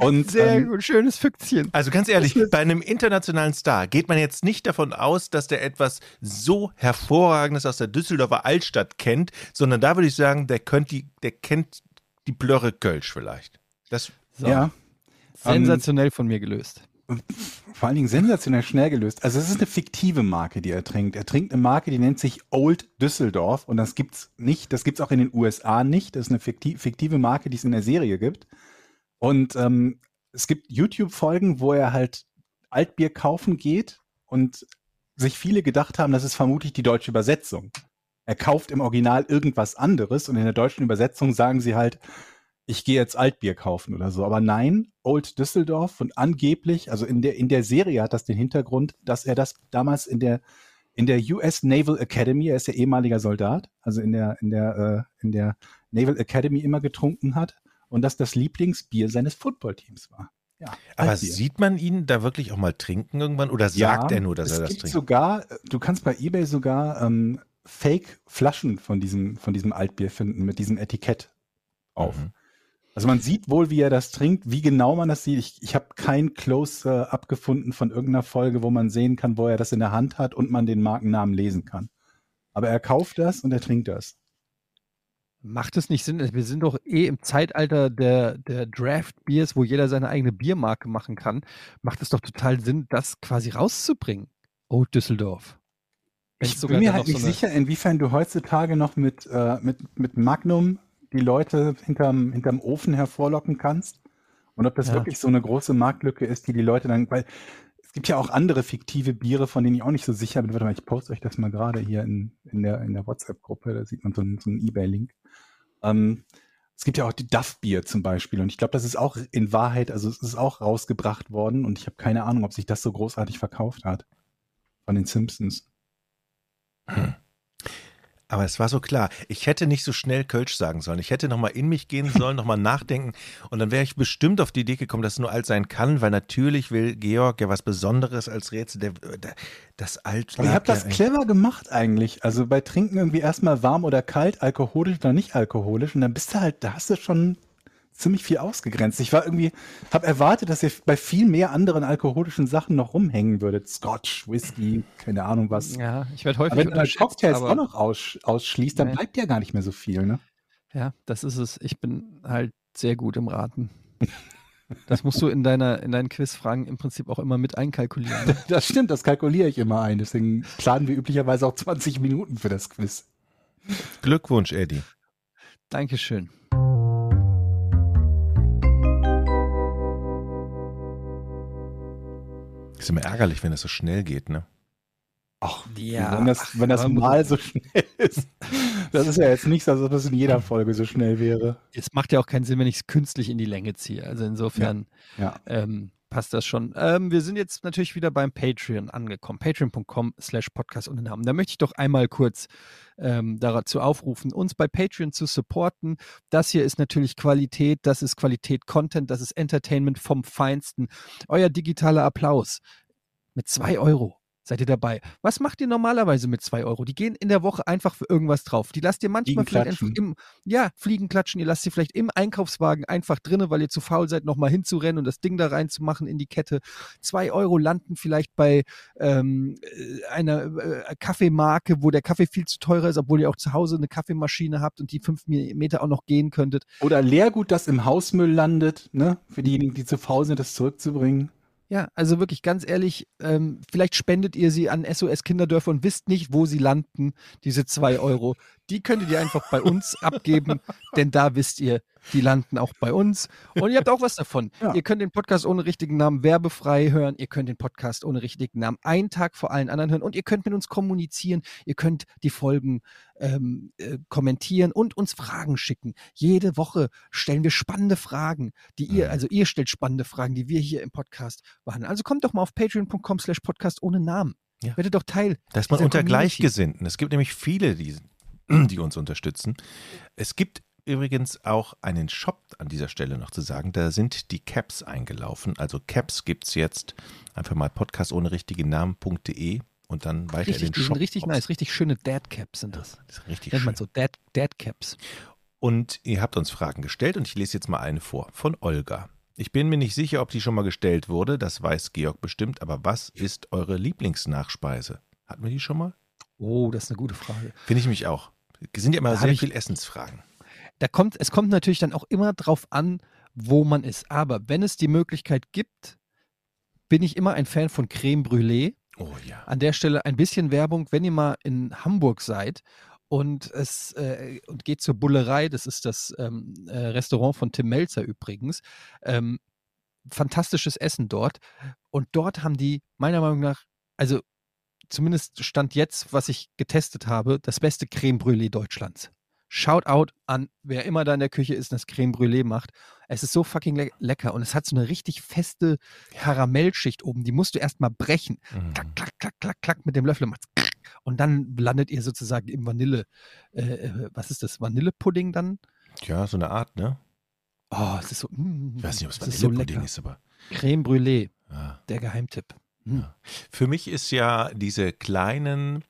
Und Sehr ähm, gut, schönes Füchschen. Also ganz ehrlich, bei einem internationalen Star geht man jetzt nicht davon aus, dass der etwas so Hervorragendes aus der Düsseldorfer Altstadt kennt, sondern da würde ich sagen, der, könnt die, der kennt die Blöre Kölsch vielleicht. Das, So, ja, sensationell von mir gelöst. vor allen Dingen sensationell schnell gelöst. Also es ist eine fiktive Marke, die er trinkt. Er trinkt eine Marke, die nennt sich Old Düsseldorf und das gibt's nicht. Das gibt's auch in den USA nicht. Das ist eine fikti- fiktive Marke, die es in der Serie gibt. Und ähm, es gibt YouTube-Folgen, wo er halt Altbier kaufen geht und sich viele gedacht haben, das ist vermutlich die deutsche Übersetzung. Er kauft im Original irgendwas anderes und in der deutschen Übersetzung sagen sie halt, ich gehe jetzt Altbier kaufen oder so. Aber nein, Old Düsseldorf und angeblich, also in der, in der Serie hat das den Hintergrund, dass er das damals in der, in der US Naval Academy, er ist ja ehemaliger Soldat, also in der, in der, äh, in der Naval Academy immer getrunken hat und dass das Lieblingsbier seines Footballteams war. Ja, aber Altbier. sieht man ihn da wirklich auch mal trinken irgendwann oder sagt er nur, dass er das gibt trinkt? sogar, du kannst bei eBay sogar ähm, Fake-Flaschen von diesem, von diesem Altbier finden mit diesem Etikett auf. Mhm. Also man sieht wohl, wie er das trinkt, wie genau man das sieht. Ich, ich habe kein Close-up gefunden von irgendeiner Folge, wo man sehen kann, wo er das in der Hand hat und man den Markennamen lesen kann. Aber er kauft das und er trinkt das. Macht es nicht Sinn? Wir sind doch eh im Zeitalter der, der Draft-Biers, wo jeder seine eigene Biermarke machen kann. Macht es doch total Sinn, das quasi rauszubringen. Oh, Düsseldorf. Wenn's Ich bin mir halt nicht so sicher, inwiefern du heutzutage noch mit, äh, mit, mit Magnum die Leute hinterm, hinterm Ofen hervorlocken kannst. Und ob das Ja. wirklich so eine große Marktlücke ist, die die Leute dann, weil es gibt ja auch andere fiktive Biere, von denen ich auch nicht so sicher bin. Warte mal, ich poste euch das mal gerade hier in, in der, in der WhatsApp-Gruppe, da sieht man so einen, so einen Ebay-Link. Ähm, es gibt ja auch die Duff-Bier zum Beispiel und ich glaube, das ist auch in Wahrheit, also es ist auch rausgebracht worden und ich habe keine Ahnung, ob sich das so großartig verkauft hat. Von den Simpsons. Aber es war so klar. Ich hätte nicht so schnell Kölsch sagen sollen. Ich hätte nochmal in mich gehen sollen, nochmal nachdenken. Und dann wäre ich bestimmt auf die Idee gekommen, dass es nur alt sein kann, weil natürlich will Georg ja was Besonderes als Rätsel. Der, der, das alt. Aber ihr habt das ja clever gemacht eigentlich. Also bei Trinken irgendwie erstmal warm oder kalt, alkoholisch oder nicht alkoholisch. Und dann bist du halt, da hast du schon ziemlich viel ausgegrenzt. Ich war irgendwie, habe erwartet, dass ihr bei viel mehr anderen alkoholischen Sachen noch rumhängen würdet. Scotch, Whisky, keine Ahnung was. Ja, ich werde Aber häufig wenn du dann unterschätzt, Cocktails aber- auch noch aus, ausschließt, dann Nee. bleibt ja gar nicht mehr so viel, ne? Ja, das ist es. Ich bin halt sehr gut im Raten. Das musst du in deiner in deinen Quizfragen im Prinzip auch immer mit einkalkulieren. ne? Das stimmt, das kalkuliere ich immer ein. Deswegen planen wir üblicherweise auch 20 Minuten für das Quiz. Glückwunsch, Eddie. Dankeschön. Ist immer ärgerlich, wenn es so schnell geht, ne? Ach, Ja, wenn das, wenn das mal so schnell ist. Das ist ja jetzt nicht so, als ob das in jeder Folge so schnell wäre. Es macht ja auch keinen Sinn, wenn ich es künstlich in die Länge ziehe. Also insofern Ja. ähm, passt das schon. Ähm, wir sind jetzt natürlich wieder beim Patreon angekommen. Patreon.com slash Podcast ohne Namen. Da möchte ich doch einmal kurz ähm, dazu aufrufen, uns bei Patreon zu supporten. Das hier ist natürlich Qualität, das ist Qualität Content, das ist Entertainment vom Feinsten. Euer digitaler Applaus mit zwei Euro. Seid ihr dabei? Was macht ihr normalerweise mit zwei Euro? Die gehen in der Woche einfach für irgendwas drauf. Die lasst ihr manchmal vielleicht einfach im, ja, Fliegen klatschen. Ihr lasst sie vielleicht im Einkaufswagen einfach drinne, weil ihr zu faul seid, nochmal hinzurennen und das Ding da reinzumachen in die Kette. Zwei Euro landen vielleicht bei ähm, äh, einer äh, Kaffeemarke, wo der Kaffee viel zu teurer ist, obwohl ihr auch zu Hause eine Kaffeemaschine habt und die fünf Meter auch noch gehen könntet. Oder Leergut, das im Hausmüll landet, ne? Für diejenigen, die zu faul sind, das zurückzubringen. Ja, also wirklich ganz ehrlich, ähm, vielleicht spendet ihr sie an SOS Kinderdörfer und wisst nicht, wo sie landen, diese zwei Euro. Die könntet ihr einfach bei uns abgeben, denn da wisst ihr, die landen auch bei uns. Und ihr habt auch was davon. Ja. Ihr könnt den Podcast ohne richtigen Namen werbefrei hören. Ihr könnt den Podcast ohne richtigen Namen einen Tag vor allen anderen hören. Und ihr könnt mit uns kommunizieren. Ihr könnt die Folgen ähm, äh, kommentieren und uns Fragen schicken. Jede Woche stellen wir spannende Fragen, die ihr, Mhm. also ihr stellt spannende Fragen, die wir hier im Podcast behandeln. Also kommt doch mal auf patreon.com slash podcast ohne Namen. Ja. Werdet doch Teil. Da ist dieser unter Community. Gleichgesinnten. Es gibt nämlich viele, die, die uns unterstützen. Es gibt übrigens auch einen Shop an dieser Stelle noch zu sagen. Da sind die Caps eingelaufen. Also Caps gibt es jetzt. Einfach mal podcast ohne richtigen Namen.de und dann weiter Richtig, in den Shop. sind richtig nice, richtig schöne Dad Caps sind das. Das ist richtig Nennt schön. man so Dad, Dad Caps. Und ihr habt uns Fragen gestellt und ich lese jetzt mal eine vor von Olga. Ich bin mir nicht sicher, ob die schon mal gestellt wurde, das weiß Georg bestimmt, aber was ist eure Lieblingsnachspeise? Hatten wir die schon mal? Oh, das ist eine gute Frage. Finde ich mich auch. Es sind ja immer sehr ich- viel Essensfragen. Da kommt, es kommt natürlich dann auch immer drauf an, wo man ist. Aber wenn es die Möglichkeit gibt, bin ich immer ein Fan von Creme Brûlée. Oh ja. An der Stelle ein bisschen Werbung, wenn ihr mal in Hamburg seid und es äh, und geht zur Bullerei, das ist das ähm, äh, Restaurant von Tim Melzer übrigens. Ähm, fantastisches Essen dort. Und dort haben die meiner Meinung nach, also zumindest stand jetzt, was ich getestet habe, das beste Creme Brûlée Deutschlands. Shoutout an wer immer da in der Küche ist und das Creme Brûlée macht. Es ist so fucking le lecker und es hat so eine richtig feste Karamellschicht oben. Die musst du erstmal brechen Mhm. klack, klack, klack, klack, klack mit dem Löffel macht's und dann landet ihr sozusagen im Vanille, äh, äh, was ist das, Vanillepudding dann? Ja, so eine Art, ne? Oh, es ist so, mm, Ich weiß nicht, ob es es ist so Vanillepudding ist, aber. Creme Brûlée, Ja. der Geheimtipp. Für mich ist ja diese kleinen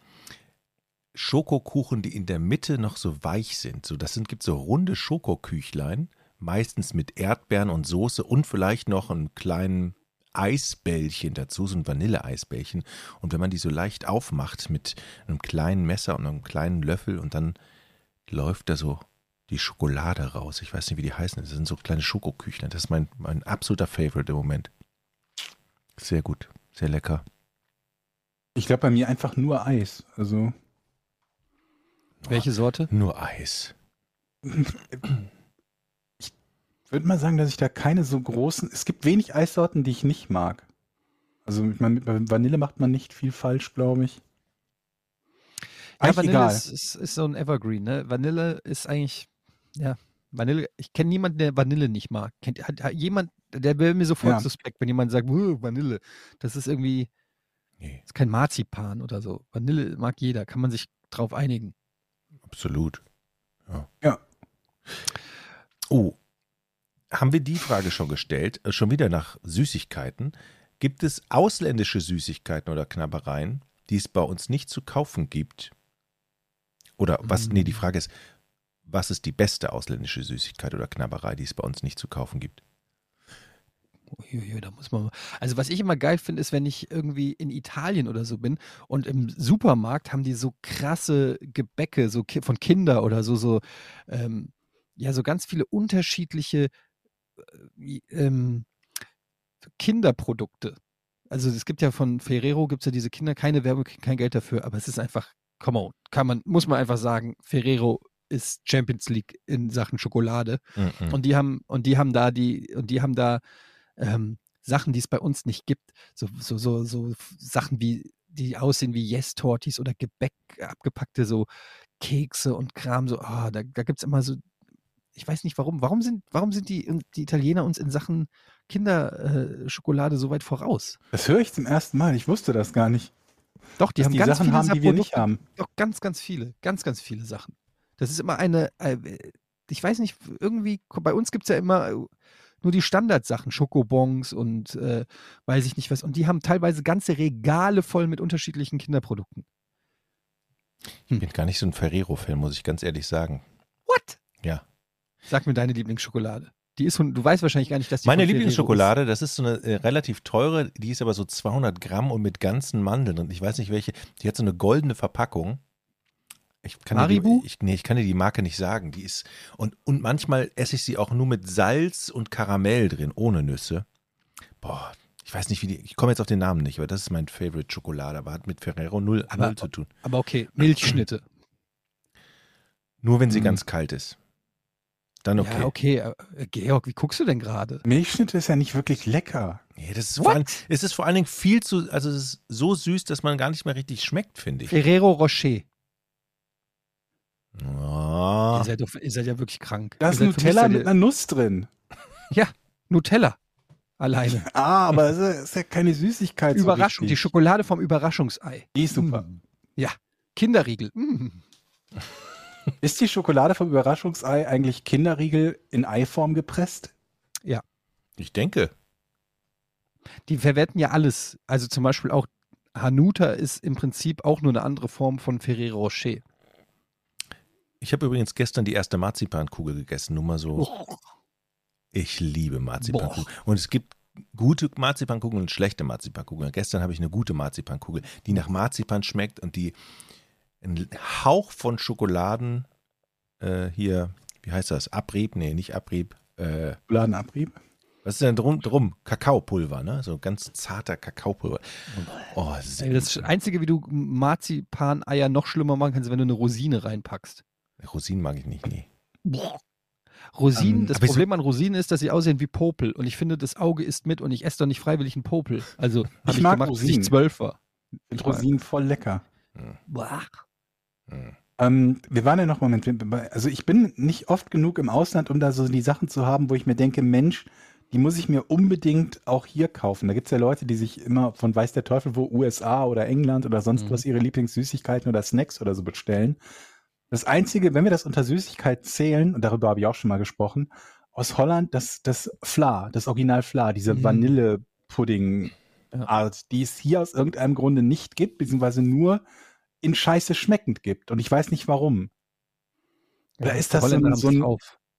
Schokokuchen, die in der Mitte noch so weich sind. So, das sind, gibt so runde Schokoküchlein, meistens mit Erdbeeren und Soße und vielleicht noch einen kleinen Eisbällchen dazu, so ein Vanilleeisbällchen. Und wenn man die so leicht aufmacht mit einem kleinen Messer und einem kleinen Löffel und dann läuft da so die Schokolade raus. Ich weiß nicht, wie die heißen. Das sind so kleine Schokoküchlein. Das ist mein, mein absoluter Favorite im Moment. Sehr gut, sehr lecker. Ich glaube bei mir einfach nur Eis. Also Welche Sorte? Nur Eis. ich würde mal sagen, dass ich da keine so großen. Es gibt wenig Eissorten, die ich nicht mag. Also ich meine, bei Vanille macht man nicht viel falsch, glaube ich. Ja, Eigentlich Vanille egal. ist, ist, ist so ein Evergreen, ne? Vanille ist eigentlich, ja, Vanille, ich kenne niemanden, der Vanille nicht mag. Kennt, hat, hat jemand, der wäre mir sofort Ja. suspekt, wenn jemand sagt, "Uh, Vanille. Das ist irgendwie, Nee, ist kein Marzipan oder so. Vanille mag jeder, kann man sich drauf einigen. absolut. Ja. Ja. Oh, haben wir die Frage schon gestellt? Äh, Schon wieder nach Süßigkeiten. Gibt es ausländische Süßigkeiten oder Knabbereien, die es bei uns nicht zu kaufen gibt? Oder was, nee, die Frage ist, was ist die beste ausländische Süßigkeit oder Knabberei, die es bei uns nicht zu kaufen gibt? Da muss man. Also, was ich immer geil finde, ist, wenn ich irgendwie in Italien oder so bin und im Supermarkt haben die so krasse Gebäcke, so ki von Kinder oder so, so, ähm, ja, so ganz viele unterschiedliche äh, ähm, Kinderprodukte. Also, es gibt ja von Ferrero, gibt es ja diese Kinder, keine Werbung, kein Geld dafür, aber es ist einfach, come on, kann man, muss man einfach sagen, Ferrero ist Champions League in Sachen Schokolade. Mhm. Und die haben, und die haben da die, und die haben da ähm, Sachen, die es bei uns nicht gibt. So, so, so, so Sachen wie, die aussehen wie Yes-Tortis oder Gebäck, abgepackte so Kekse und Kram, so, ah, da, da gibt es immer so, ich weiß nicht warum, warum sind, warum sind die, die Italiener uns in Sachen Kinderschokolade äh, so weit voraus? Das höre ich zum ersten Mal. Ich wusste das gar nicht. Doch, die haben die ganz Sachen viele haben, die wir nicht haben. Doch, ganz, ganz viele. Ganz, ganz viele Sachen. Das ist immer eine, äh, ich weiß nicht, irgendwie, bei uns gibt es ja immer äh, nur die Standardsachen, Schokobons und äh, weiß ich nicht was. Und die haben teilweise ganze Regale voll mit unterschiedlichen Kinderprodukten. Ich bin gar nicht so ein Ferrero-Fan, muss ich ganz ehrlich sagen. What? Ja. Sag mir deine Lieblingsschokolade. Die ist von, du weißt wahrscheinlich gar nicht, dass die Meine Lieblingsschokolade, das ist so eine äh, relativ teure, die ist aber so 200 Gramm und mit ganzen Mandeln und ich weiß nicht welche, die hat so eine goldene Verpackung. Ich kann? Dir die, ich, nee, ich kann dir die Marke nicht sagen. Die ist und, und manchmal esse ich sie auch nur mit Salz und Karamell drin, ohne Nüsse. Boah, ich weiß nicht, wie die, ich komme jetzt auf den Namen nicht, aber das ist mein Favorite Schokolade, aber hat mit Ferrero null, Aber- null zu tun. Aber okay, Milchschnitte. Nur wenn sie Hm. ganz kalt ist. Dann okay. Ja, okay. äh, Georg, wie guckst du denn gerade? Milchschnitte ist ja nicht wirklich lecker. Nee, das ist vor allem, es ist vor allen Dingen viel zu, also es ist so süß, dass man gar nicht mehr richtig schmeckt, finde ich. Ferrero Rocher. Ah. Ihr, seid doch, ihr seid ja wirklich krank. Da ist Nutella mit ja einer Nuss drin. die- Nutella. Alleine. Ah, aber es ist ja keine Süßigkeit. so Überraschung. Die richtig. Schokolade vom Überraschungsei. Die ist super. Mm. Ja. Kinderriegel. Mm. Ist die Schokolade vom Überraschungsei eigentlich Kinderriegel in Eiform gepresst? Ich denke. Die verwerten ja alles. Also zum Beispiel auch Hanuta ist im Prinzip auch nur eine andere Form von Ferrero Rocher. Ich habe übrigens gestern die erste Marzipankugel gegessen, nur mal so. Ich liebe Marzipankugeln. Und es gibt gute Marzipankugeln und schlechte Marzipankugeln. Gestern habe ich eine gute Marzipankugel, die nach Marzipan schmeckt und die einen Hauch von Schokoladen äh, hier, wie heißt das? Abrieb? Nee, nicht Abrieb. Äh, Schokoladenabrieb? was ist denn drum? drum? Kakaopulver, ne? So ganz zarter Kakaopulver. Oh, das Ey, Das Einzige, wie du Marzipan-Eier noch schlimmer machen kannst, ist, wenn du eine Rosine reinpackst. Rosinen mag ich nicht, nee. Rosinen, Ähm, das aber so- Problem an Rosinen ist, dass sie aussehen wie Popel. Und ich finde, das Auge isst mit und ich esse doch nicht freiwillig einen Popel. Also habe ich, mag gemacht, als ich Rosinen. zwölf war. Mit Rosinen voll lecker. Boah. Hm. Ähm, wir waren ja noch, Moment, wir- also ich bin nicht oft genug im Ausland, um da so die Sachen zu haben, wo ich mir denke, Mensch, die muss ich mir unbedingt auch hier kaufen. Da gibt es ja Leute, die sich immer von weiß der Teufel wo USA oder England oder sonst Mhm. was ihre Lieblingssüßigkeiten oder Snacks oder so bestellen. Das Einzige, wenn wir das unter Süßigkeit zählen, und darüber habe ich auch schon mal gesprochen, aus Holland, das, das Fla, das Original Fla, diese Mhm. Vanille-Pudding-Art, die es hier aus irgendeinem Grunde nicht gibt, beziehungsweise nur in Scheiße schmeckend gibt. Und ich weiß nicht warum. Oder ist das so ein- so ein-.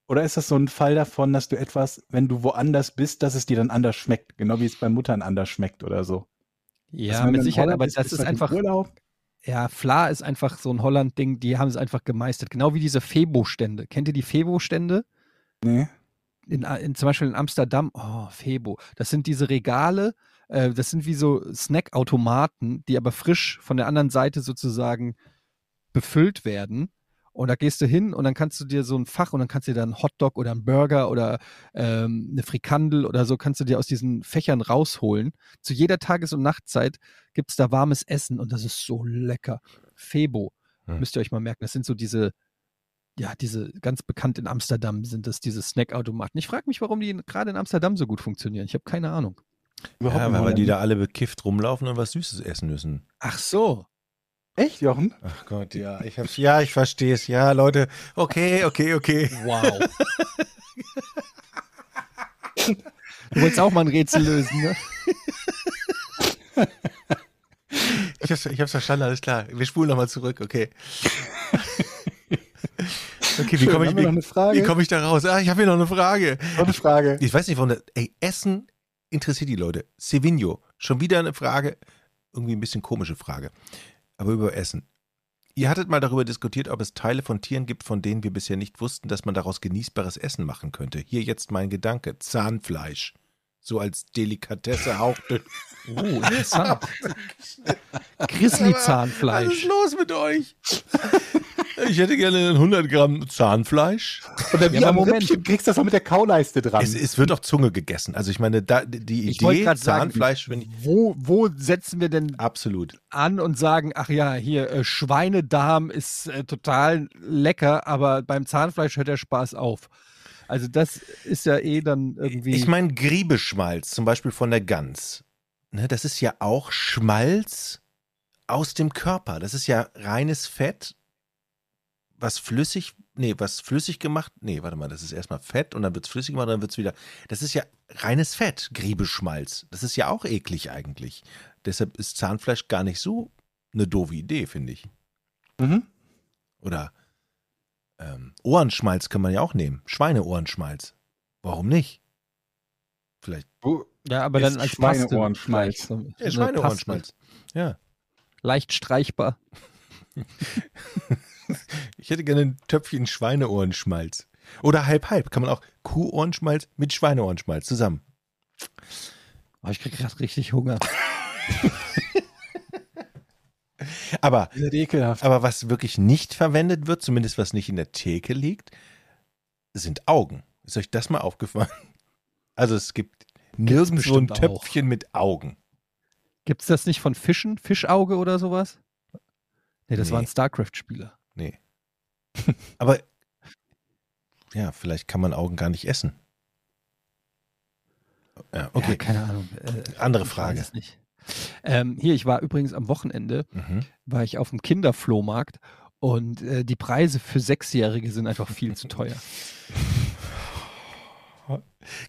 Oder ist das so ein Fall davon, dass du etwas, wenn du woanders bist, dass es dir dann anders schmeckt? Genau wie es bei Muttern anders schmeckt oder so. Ja, mit Sicherheit, aber das ist einfach, Urlaub. Ja, Fla ist einfach so ein Holland-Ding, die haben es einfach gemeistert. Genau wie diese Febo-Stände. Kennt ihr die Febo-Stände? Nee. in, in, zum Beispiel in Amsterdam, oh, Febo, das sind diese Regale, äh, das sind wie so Snackautomaten, die aber frisch von der anderen Seite sozusagen befüllt werden. Und da gehst du hin und dann kannst du dir so ein Fach und dann kannst du dir dann einen Hotdog oder einen Burger oder ähm, eine Frikandel oder so kannst du dir aus diesen Fächern rausholen. Zu jeder Tages- und Nachtzeit gibt es da warmes Essen und das ist so lecker. Febo, Hm. müsst ihr euch mal merken. Das sind so diese, ja, diese ganz bekannt in Amsterdam sind das diese Snackautomaten. Ich frage mich, warum die gerade in Amsterdam so gut funktionieren. Ich habe keine Ahnung. Überhaupt Ja, weil, die da alle bekifft rumlaufen und was Süßes essen müssen. Ach so. Echt, Jochen? Ach Gott, ja, ich hab's, ja, ich verstehe es. Ja, Leute, okay, okay, okay. Wow. du wolltest auch mal ein Rätsel lösen, ne? Ich hab's, ich hab's verstanden, alles klar. Wir spulen nochmal zurück, okay. Okay, wie komme ich, wie, wie komm ich da raus? Ah, ich habe hier noch eine Frage. Noch eine Frage. Ich weiß nicht, warum das, ey, Essen interessiert die Leute. Sevigno, schon wieder eine Frage, irgendwie ein bisschen komische Frage, aber über Essen. Ihr hattet mal darüber diskutiert, ob es Teile von Tieren gibt, von denen wir bisher nicht wussten, dass man daraus genießbares Essen machen könnte. Hier jetzt mein Gedanke, Zahnfleisch. So als Delikatesse hauchdünn. Oh, interessant. Was Grizzly-Zahnfleisch. ist los mit euch? Ich hätte gerne 100 Gramm Zahnfleisch. Oder wie Ja, am aber Moment. Rippchen kriegst du das noch mit der Kauleiste dran. Es, es wird auf Zunge gegessen. Also ich meine, da, die Ich wollte Idee gerade sagen, Zahnfleisch, wenn ich, wo, wo setzen wir denn absolut. an und sagen, ach ja, hier äh, Schweinedarm ist äh, total lecker, aber beim Zahnfleisch hört der Spaß auf. Also das ist ja eh dann irgendwie. Ich meine, Griebeschmalz, zum Beispiel von der Gans. Ne, das ist ja auch Schmalz aus dem Körper. Das ist ja reines Fett, was flüssig, nee, was flüssig gemacht, nee, warte mal, das ist erstmal Fett und dann wird es flüssig gemacht und dann wird es wieder, das ist ja reines Fett, Griebeschmalz. Das ist ja auch eklig eigentlich. Deshalb ist Zahnfleisch gar nicht so eine doofe Idee, finde ich. Mhm. Oder ähm, Ohrenschmalz kann man ja auch nehmen. Schweineohrenschmalz. Warum nicht? Vielleicht ja, aber dann als Schweineohrenschmalz. So- Ja, Schweineohrenschmalz. Ja. Leicht streichbar. Ich hätte gerne ein Töpfchen Schweineohrenschmalz. Oder halb-halb. Kann man auch Kuhohrenschmalz mit Schweineohrenschmalz zusammen. Oh, ich krieg gerade richtig Hunger. Aber, aber was wirklich nicht verwendet wird, zumindest was nicht in der Theke liegt, sind Augen. Ist euch das mal aufgefallen? Also es gibt nirgendwo ein bestimmt auch. Töpfchen mit Augen. Gibt's das nicht von Fischen? Fischauge oder sowas? Nee, das Nee. waren StarCraft-Spieler. Nee. Aber ja, vielleicht kann man Augen gar nicht essen. Ja, okay. Ja, keine Ahnung. Äh, Andere Frage. Ähm, hier, ich war übrigens am Wochenende, Mhm. war ich auf dem Kinderflohmarkt und äh, die Preise für Sechsjährige sind einfach viel zu teuer.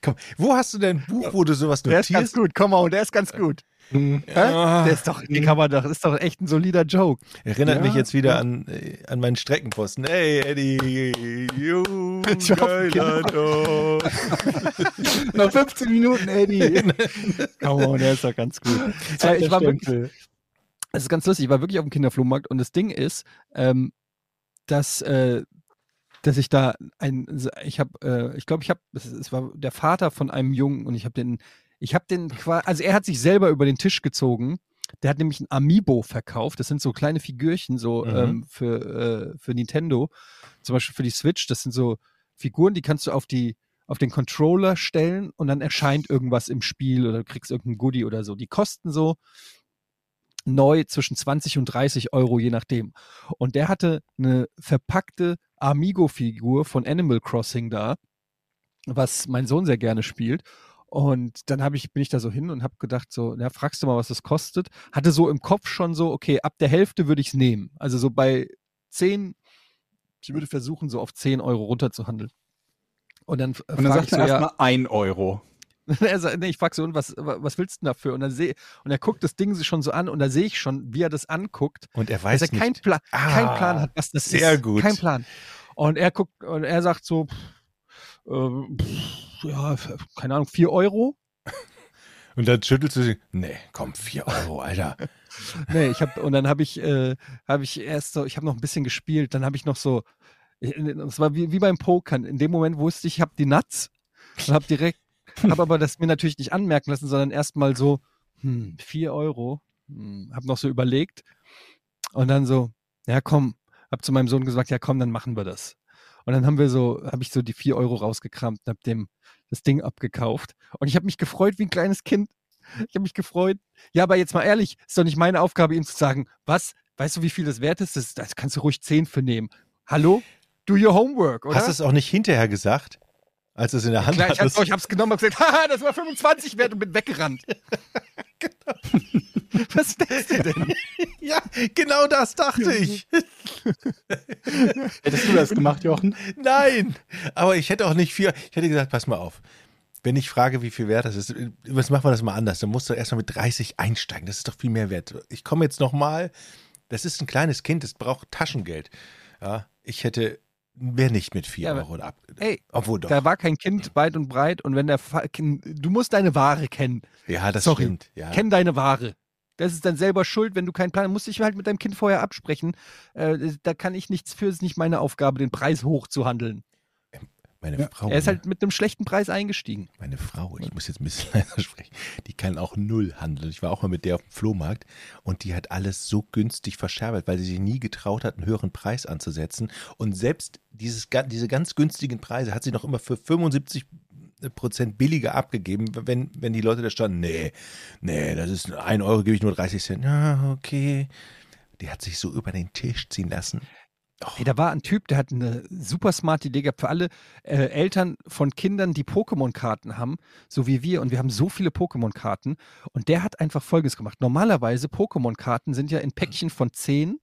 Komm, wo hast du denn ein Buch, wo du sowas Der ist ganz notierst? gut, komm mal, der ist ganz gut. Hä? Ah, Der ist doch, den kann man doch, ist doch echt ein solider Joke. erinnert Ja, mich jetzt wieder an, äh, an meinen Streckenposten. Hey, Eddie, you geiler Dog. Noch 15 Minuten, Eddie. Komm mal, der ist doch ganz gut. Äh, ich war wirklich, Es ist ganz lustig, ich war wirklich auf dem Kinderflohmarkt und das Ding ist, ähm, dass, äh, dass ich da ein, ich habe, äh, ich glaube, ich habe, es, es war der Vater von einem Jungen und ich habe den, ich habe den quasi, also er hat sich selber über den Tisch gezogen. Der hat nämlich ein Amiibo verkauft. Das sind so kleine Figürchen so Mhm. ähm, für, äh, für Nintendo, zum Beispiel für die Switch. Das sind so Figuren, die kannst du auf die auf den Controller stellen und dann erscheint irgendwas im Spiel oder du kriegst irgendein Goodie oder so. Die kosten so neu zwischen 20 und 30 Euro, je nachdem. Und der hatte eine verpackte Amigo-Figur von Animal Crossing da, was mein Sohn sehr gerne spielt. Und dann habe ich, bin ich da so hin und habe gedacht, so, na, fragst du mal, was das kostet. Hatte so im Kopf schon so, okay, ab der Hälfte würde ich es nehmen. Also so bei 10, ich würde versuchen, so auf 10 Euro runterzuhandeln. Und dann, äh, Und dann sagt so, er ja, erstmal 1 Euro. er sagt, nee, ich frage so, und was, was willst du denn dafür? Und dann sehe und er guckt das Ding sich schon so an und da sehe ich schon, wie er das anguckt, Und er dass weiß er kein, nicht. Pla Ah, kein Plan hat, was das sehr ist. gut. Kein Plan. Und er guckt und er sagt so, pff, ähm, pff, ja, keine Ahnung, 4 Euro? Und dann schüttelst du sie. Nee, komm, 4 Euro, Alter. Nee, ich habe und dann habe ich, äh, habe ich erst so, ich habe noch ein bisschen gespielt, dann habe ich noch so, es war wie, wie beim Pokern. In dem Moment wusste ich, ich habe die Nuts und habe direkt, habe aber das mir natürlich nicht anmerken lassen, sondern erstmal so, hm, 4 Euro, hm, habe noch so überlegt und dann so, ja komm, habe zu meinem Sohn gesagt, ja komm, dann machen wir das. Und dann haben wir so, habe ich so die 4 Euro rausgekramt und habe dem das Ding abgekauft. Und ich habe mich gefreut wie ein kleines Kind. Ich habe mich gefreut. Ja, aber jetzt mal ehrlich, ist doch nicht meine Aufgabe, ihm zu sagen, was, weißt du, wie viel das wert ist? Das, das kannst du ruhig 10 für nehmen. Hallo? Do your homework, oder? Hast du es auch nicht hinterher gesagt, als es in der Hand Klar, ich, hab's, doch, ich hab's genommen und gesagt, haha, das war 25 wert und bin weggerannt. Was denkst du denn? Ja, genau das dachte ich. Hättest du das gemacht, Jochen? Nein, aber ich hätte auch nicht vier. Ich hätte gesagt, pass mal auf. Wenn ich frage, wie viel wert das ist, was machen wir das mal anders? Dann musst du erstmal mit 30 einsteigen. Das ist doch viel mehr wert. Ich komme jetzt nochmal. Das ist ein kleines Kind, das braucht Taschengeld. Ja, ich hätte, wäre nicht mit 4 Ja, Euro ab. Ey, Obwohl doch. da war kein Kind weit und breit und wenn der Fa du musst deine Ware kennen. ja, das Sorry. stimmt. Ja. Kenn deine Ware. Das ist dann selber schuld, wenn du keinen Plan hast. Musst dich halt mit deinem Kind vorher absprechen. Äh, da kann ich nichts für, es ist nicht meine Aufgabe, den Preis hochzuhandeln. Meine Ja. Frau. Er ist halt mit einem schlechten Preis eingestiegen. Meine Frau, ich muss jetzt ein bisschen leiser sprechen, die kann auch null handeln. Ich war auch mal mit der auf dem Flohmarkt und die hat alles so günstig verscherbelt, weil sie sich nie getraut hat, einen höheren Preis anzusetzen. Und selbst dieses, diese ganz günstigen Preise hat sie noch immer für 75 Prozent billiger abgegeben, wenn, wenn die Leute da standen, nee, nee, das ist ein Euro, gebe ich nur 30 Cent. Ja, okay. Die hat sich so über den Tisch ziehen lassen. Hey, da war ein Typ, der hat eine super smarte Idee gehabt für alle äh, Eltern von Kindern, die Pokémon-Karten haben, so wie wir. Und wir haben so viele Pokémon-Karten. Und der hat einfach Folgendes gemacht. Normalerweise, Pokémon-Karten sind ja in Päckchen von 10,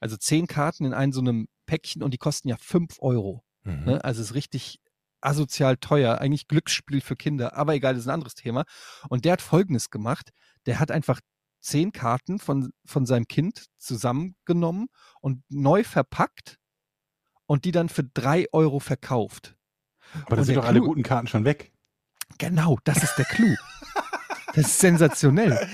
also 10 Karten in einem so einem Päckchen und die kosten ja 5 Euro. Mhm. Ne? Also es ist richtig asozial teuer, eigentlich Glücksspiel für Kinder, aber egal, das ist ein anderes Thema. Und der hat Folgendes gemacht, der hat einfach zehn Karten von, von seinem Kind zusammengenommen und neu verpackt und die dann für drei Euro verkauft. Aber da sind doch alle Clou- guten Karten schon weg. Genau, das ist der Clou. Das ist sensationell.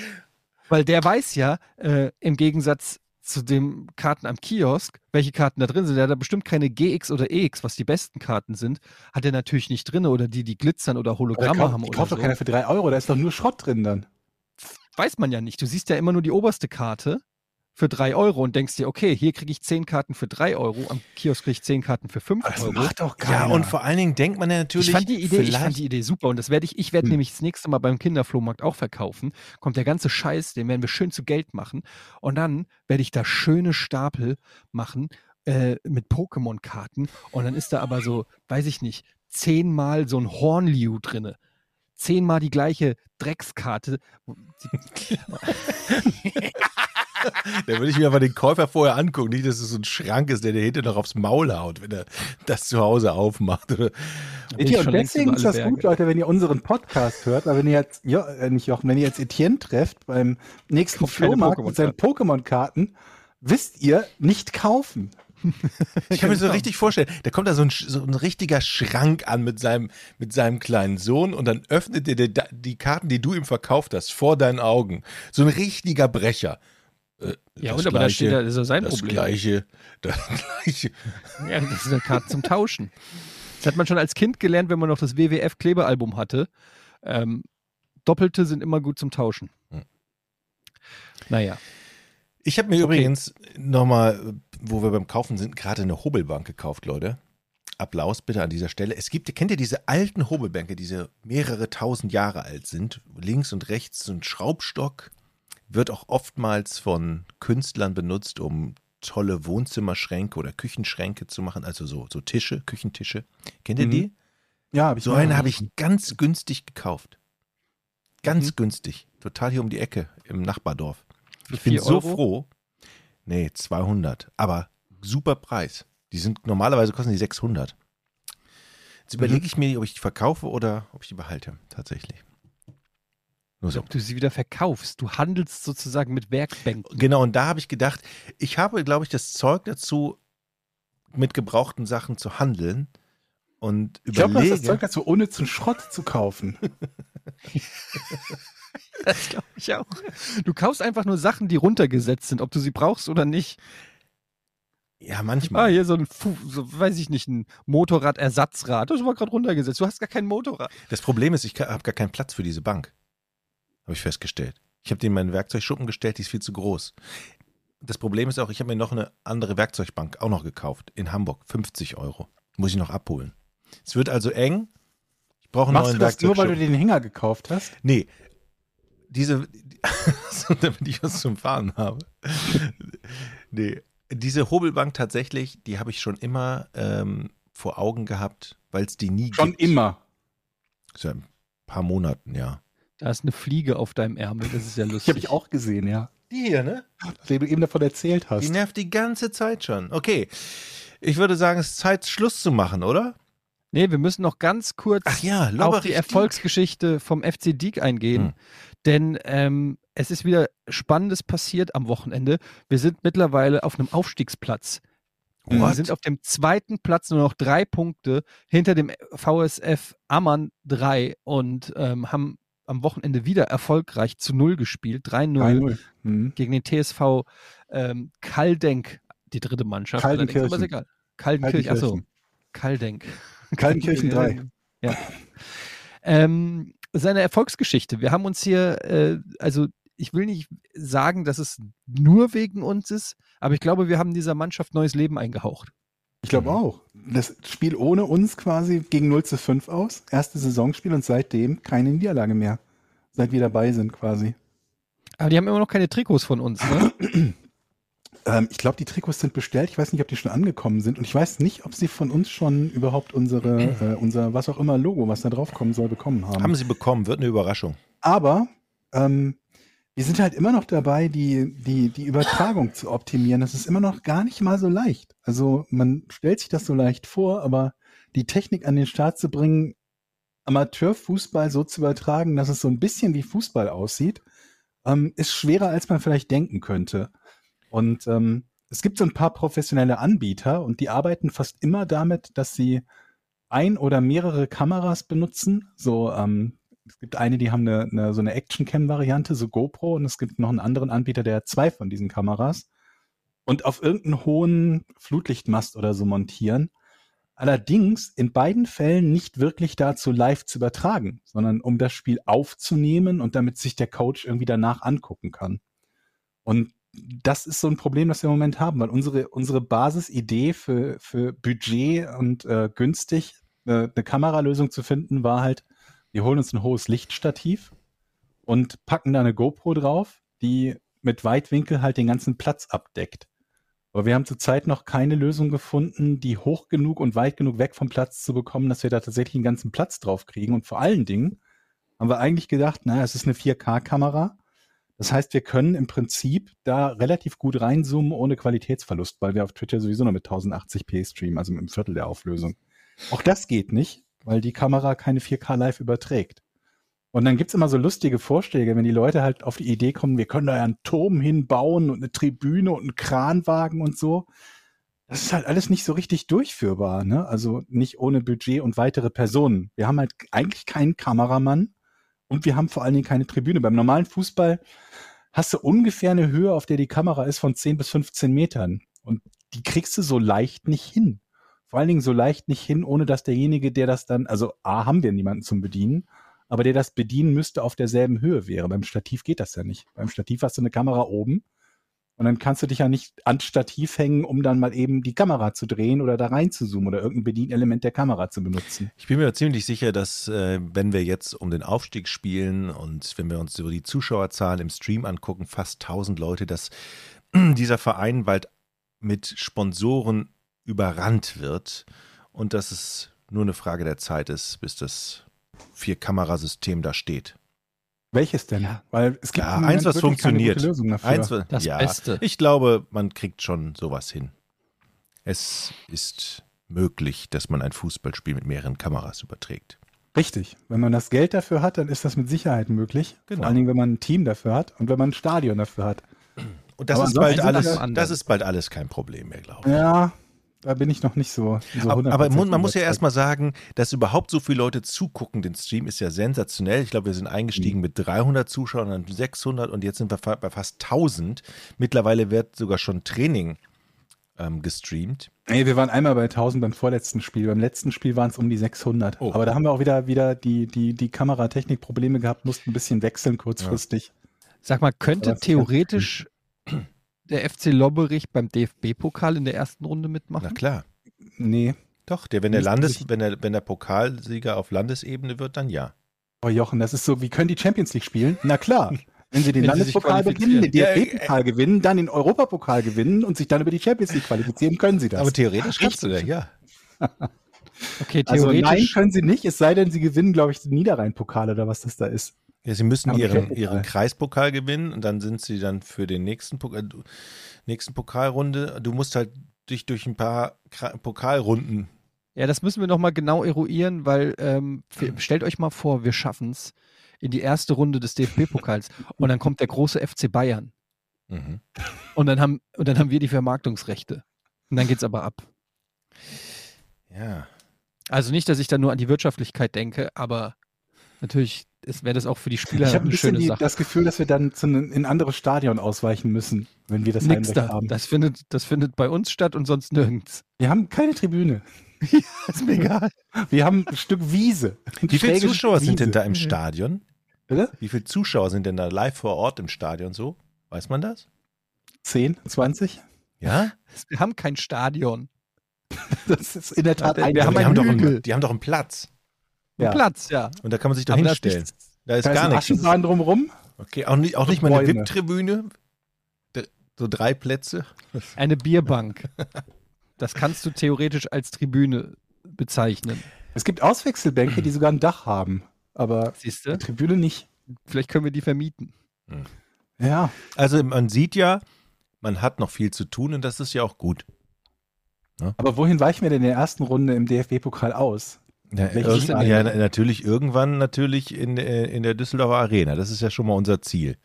Weil der weiß ja, äh, im Gegensatz zu den Karten am Kiosk, welche Karten da drin sind. Der hat da bestimmt keine GX oder EX, was die besten Karten sind, hat er natürlich nicht drin oder die, die glitzern oder Aber Hologramme kauft, haben oder kauft so. doch keiner für 3 Euro, da ist doch nur Schrott drin dann. Weiß man ja nicht. Du siehst ja immer nur die oberste Karte für drei Euro und denkst dir, okay, hier kriege ich zehn Karten für drei Euro, am Kiosk kriege ich zehn Karten für fünf Das Euro. macht doch Ja, keiner. und vor allen Dingen denkt man ja natürlich, Ich fand die Idee, ich fand die Idee super und das werde ich, ich werde Hm. nämlich das nächste Mal beim Kinderflohmarkt auch verkaufen. Kommt der ganze Scheiß, den werden wir schön zu Geld machen und dann werde ich da schöne Stapel machen äh, mit Pokémon-Karten und dann ist da aber so, weiß ich nicht, zehnmal so ein Hornliu drinne. Zehnmal die gleiche Dreckskarte. Da würde ich mir aber den Käufer vorher angucken, nicht, dass es so ein Schrank ist, der dir hinter noch aufs Maul haut, wenn er das zu Hause aufmacht. Oder? Ja, und deswegen ist das gut, Berge. Leute, wenn ihr unseren Podcast hört, aber wenn ihr jetzt, jo, äh, nicht Jochen, wenn ihr jetzt Etienne trefft beim nächsten Flohmarkt mit seinen Pokémon-Karten, wisst ihr, nicht kaufen. Ich kann mir so Genau. richtig vorstellen, da kommt da so ein, so ein richtiger Schrank an mit seinem, mit seinem kleinen Sohn und dann öffnet er die, die Karten, die du ihm verkauft hast, vor deinen Augen. So ein richtiger Brecher. Äh, Ja, und aber da Gleiche, steht da, ist ja sein das Problem. Gleiche, das Gleiche. Ja, das ist eine Karte zum Tauschen. Das hat man schon als Kind gelernt, wenn man noch das WWF-Klebealbum hatte. Ähm, Doppelte sind immer gut zum Tauschen. Hm. Naja. Ich habe mir Okay. übrigens nochmal, wo wir beim Kaufen sind, gerade eine Hobelbank gekauft, Leute. Applaus bitte an dieser Stelle. Es gibt, kennt ihr diese alten Hobelbänke, diese mehrere tausend Jahre alt sind? Links und rechts so ein Schraubstock. Wird auch oftmals von Künstlern benutzt, um tolle Wohnzimmerschränke oder Küchenschränke zu machen. Also so, so Tische, Küchentische. Kennt ihr Mhm. die? Ja, hab ich So eine habe ich ganz günstig gekauft. Ganz Mhm. günstig. Total hier um die Ecke im Nachbardorf. Für Ich bin so Euro? froh. Nee, 200. Aber super Preis. Die sind normalerweise kosten die 600. Jetzt Mhm. überlege ich mir, ob ich die verkaufe oder ob ich die behalte. Tatsächlich. Nur so. Ob du sie wieder verkaufst. Du handelst sozusagen mit Werkbänken. Genau, und da habe ich gedacht, ich habe, glaube ich, das Zeug dazu, mit gebrauchten Sachen zu handeln. Und Ich glaube, überlege. das Zeug dazu, ohne zum Schrott zu kaufen. Das glaube ich auch. Du kaufst einfach nur Sachen, die runtergesetzt sind, ob du sie brauchst oder nicht. ja, Ah, manchmal. hier so ein, so, weiß ich nicht, ein Motorradersatzrad. Das war gerade runtergesetzt. Du hast gar kein Motorrad. Das Problem ist, ich habe gar keinen Platz für diese Bank. Habe ich festgestellt. Ich habe die in meinen Werkzeugschuppen gestellt, die ist viel zu groß. Das Problem ist auch, ich habe mir noch eine andere Werkzeugbank auch noch gekauft. In Hamburg. 50 Euro. Muss ich noch abholen. Es wird also eng. Ich brauche einen Machst du neuen das nur, weil du den Hänger gekauft hast? Nee. Diese, so, damit ich was zum Fahren habe. nee. Diese Hobelbank tatsächlich, die habe ich schon immer ähm, vor Augen gehabt, weil es die nie Schon gibt. immer. Seit ein paar Monaten, ja. Da ist eine Fliege auf deinem Ärmel. Das ist ja Die lustig. habe ich auch gesehen, ja. Die hier, ne? Den du eben davon erzählt Die hast. nervt die ganze Zeit schon. Okay. Ich würde sagen, es ist Zeit, Schluss zu machen, oder? Nee, wir müssen noch ganz kurz Ach ja, auf die Erfolgsgeschichte vom FC Diek eingehen. Hm. Denn ähm, es ist wieder Spannendes passiert am Wochenende. Wir sind mittlerweile auf einem Aufstiegsplatz. Wir What? sind auf dem zweiten Platz, nur noch drei Punkte hinter dem VSF Ammann 3 und ähm, haben am Wochenende wieder erfolgreich zu Null gespielt. 3-0 3-0. Mhm. gegen den TSV ähm, Kaldenk, die dritte Mannschaft. Kaldenkirchen. Aber ist egal. Kaldenkirchen, achso. Kaldenk. Kaltenkirchen 3. Ja. Ähm, seine Erfolgsgeschichte. Wir haben uns hier, äh, also ich will nicht sagen, dass es nur wegen uns ist, aber ich glaube, wir haben dieser Mannschaft neues Leben eingehaucht. Ich glaube auch. Das Spiel ohne uns quasi gegen 0 zu 5 aus. Erste Saisonspiel und seitdem keine Niederlage mehr. Seit wir dabei sind quasi. Aber die haben immer noch keine Trikots von uns. Ne? Ähm, ich glaube, die Trikots sind bestellt. Ich weiß nicht, ob die schon angekommen sind. Und ich weiß nicht, ob sie von uns schon überhaupt unsere, äh, unser, was auch immer, Logo, was da drauf kommen soll, bekommen haben. Haben sie bekommen, wird eine Überraschung. Aber ähm, wir sind halt immer noch dabei, die, die, die Übertragung zu optimieren. Das ist immer noch gar nicht mal so leicht. Also man stellt sich das so leicht vor, aber die Technik an den Start zu bringen, Amateurfußball so zu übertragen, dass es so ein bisschen wie Fußball aussieht, ähm, ist schwerer, als man vielleicht denken könnte. Und ähm, es gibt so ein paar professionelle Anbieter und die arbeiten fast immer damit, dass sie ein oder mehrere Kameras benutzen. So, ähm, es gibt eine, die haben eine, eine so eine Action-Cam-Variante, so GoPro, und es gibt noch einen anderen Anbieter, der hat zwei von diesen Kameras und auf irgendeinen hohen Flutlichtmast oder so montieren. Allerdings in beiden Fällen nicht wirklich dazu live zu übertragen, sondern um das Spiel aufzunehmen und damit sich der Coach irgendwie danach angucken kann. Und das ist so ein Problem, das wir im Moment haben, weil unsere, unsere Basisidee für, für Budget und äh, günstig äh, eine Kameralösung zu finden, war halt, wir holen uns ein hohes Lichtstativ und packen da eine GoPro drauf, die mit Weitwinkel halt den ganzen Platz abdeckt. Aber wir haben zurzeit noch keine Lösung gefunden, die hoch genug und weit genug weg vom Platz zu bekommen, dass wir da tatsächlich einen ganzen Platz drauf kriegen. Und vor allen Dingen haben wir eigentlich gedacht, naja, es ist eine 4K-Kamera. Das heißt, wir können im Prinzip da relativ gut reinzoomen ohne Qualitätsverlust, weil wir auf Twitter sowieso nur mit 1080p streamen, also mit einem Viertel der Auflösung. Auch das geht nicht, weil die Kamera keine 4K live überträgt. Und dann gibt's immer so lustige Vorschläge, wenn die Leute halt auf die Idee kommen, wir können da ja einen Turm hinbauen und eine Tribüne und einen Kranwagen und so. Das ist halt alles nicht so richtig durchführbar, ne? Also nicht ohne Budget und weitere Personen. Wir haben halt eigentlich keinen Kameramann und wir haben vor allen Dingen keine Tribüne. Beim normalen Fußball hast du ungefähr eine Höhe, auf der die Kamera ist von 10 bis 15 Metern. Und die kriegst du so leicht nicht hin. Vor allen Dingen so leicht nicht hin, ohne dass derjenige, der das dann, also A, haben wir niemanden zum Bedienen aber der das bedienen müsste, auf derselben Höhe wäre. Beim Stativ geht das ja nicht. Beim Stativ hast du eine Kamera oben und dann kannst du dich ja nicht ans Stativ hängen, um dann mal eben die Kamera zu drehen oder da rein zu zoomen oder irgendein Bedienelement der Kamera zu benutzen. Ich bin mir ziemlich sicher, dass äh, wenn wir jetzt um den Aufstieg spielen und wenn wir uns so die Zuschauerzahlen im Stream angucken, fast 1000 Leute, dass dieser Verein bald mit Sponsoren überrannt wird und dass es nur eine Frage der Zeit ist, bis das Vier-Kamerasystem da steht. Welches denn? Ja. Weil es gibt Ja, eins, was funktioniert. keine gute Lösung dafür. Eins, Das ja, Beste. Ich glaube, man kriegt schon sowas hin. Es ist möglich, dass man ein Fußballspiel mit mehreren Kameras überträgt. Richtig. Wenn man das Geld dafür hat, dann ist das mit Sicherheit möglich. Genau. Vor allen Dingen, wenn man ein Team dafür hat und wenn man ein Stadion dafür hat. Und das Aber ist bald alles, das ist bald alles kein Problem mehr, glaube ich. Ja, da bin ich noch nicht so. so aber, aber 100% mu- man muss ja erstmal sagen, dass überhaupt so viele Leute zugucken, den Stream ist ja sensationell. Ich glaube, wir sind Mhm. eingestiegen mit 300 Zuschauern, dann 600 und jetzt sind wir bei fast 1000. Mittlerweile wird sogar schon Training ähm, gestreamt. Nee, wir waren einmal bei 1000 beim vorletzten Spiel. Beim letzten Spiel waren es um die 600. Oh. Aber da haben wir auch wieder, wieder die, die, die Kameratechnik-Probleme gehabt, mussten ein bisschen wechseln kurzfristig. Sag mal, könnte theoretisch der FC Lobberich beim DFB-Pokal in der ersten Runde Na mitmachen? klar. Nee. Doch, der, wenn, der Landes, wenn, der, wenn der Pokalsieger auf Landesebene wird, dann ja. Oh Jochen, das ist so, wie können die Champions League spielen? Na klar. Wenn sie den Wenn Landespokal gewinnen, den. DFB-Pokal gewinnen, dann den Europapokal gewinnen und sich dann über die Champions League qualifizieren, können sie das. Aber theoretisch kannst du das, ja. Okay, also nein, theoretisch. können sie nicht, es sei denn, sie gewinnen, glaube ich, den Niederrhein-Pokal oder was das da ist. Ja sie müssen Aber ihren, ihren Kreispokal gewinnen und dann sind sie dann für den nächsten, Pokal, du- nächsten Pokalrunde. Du musst halt dich durch ein paar Kra- Pokalrunden. ja, das müssen wir nochmal genau eruieren, weil ähm, stellt euch mal vor, wir schaffen es in die erste Runde des DFB-Pokals und dann kommt der große FC Bayern Mhm. und dann haben, und dann haben wir die Vermarktungsrechte. Und dann geht's aber ab. Ja. Also nicht, dass ich da nur an die Wirtschaftlichkeit denke, aber natürlich wäre das auch für die Spieler ich habe ein eine bisschen schöne die, Sache. das Gefühl, dass wir dann zu einem, in ein anderes Stadion ausweichen müssen, wenn wir das Nix Heimrecht da. haben. Das findet, das findet bei uns statt und sonst nirgends. Wir haben keine Tribüne. ist mir egal. Wir haben ein Stück Wiese. Ein Wie viele Zuschauer Stück sind denn Wiese. da im Stadion? Bitte? Wie viele Zuschauer sind denn da live vor Ort im Stadion so? Weiß man das? 10, 20? Ja? Wir haben kein Stadion. Das ist in der Tat Wir ein haben Aber die, einen haben doch einen, die haben doch einen Platz. Ja. Platz, ja. Und da kann man sich doch Aber da ist hinstellen. nichts- Da ist Da ist gar nichts. Aschenbahn drumrum. Okay, auch nicht, auch nicht mal eine. VIP-Tribüne? So drei Plätze? Eine Bierbank. Das kannst du theoretisch als Tribüne bezeichnen. Es gibt Auswechselbänke, die sogar ein Dach haben, aber Siehst die du? Tribüne nicht. Vielleicht können wir die vermieten. Ja, Also man sieht ja, man hat noch viel zu tun und das ist ja auch gut. aber wohin weichen wir denn in der ersten Runde im DFB-Pokal aus? Ja, irgend, Stadion? ja, na- natürlich irgendwann natürlich in, äh, in der Düsseldorfer Arena. Das ist ja schon mal unser Ziel.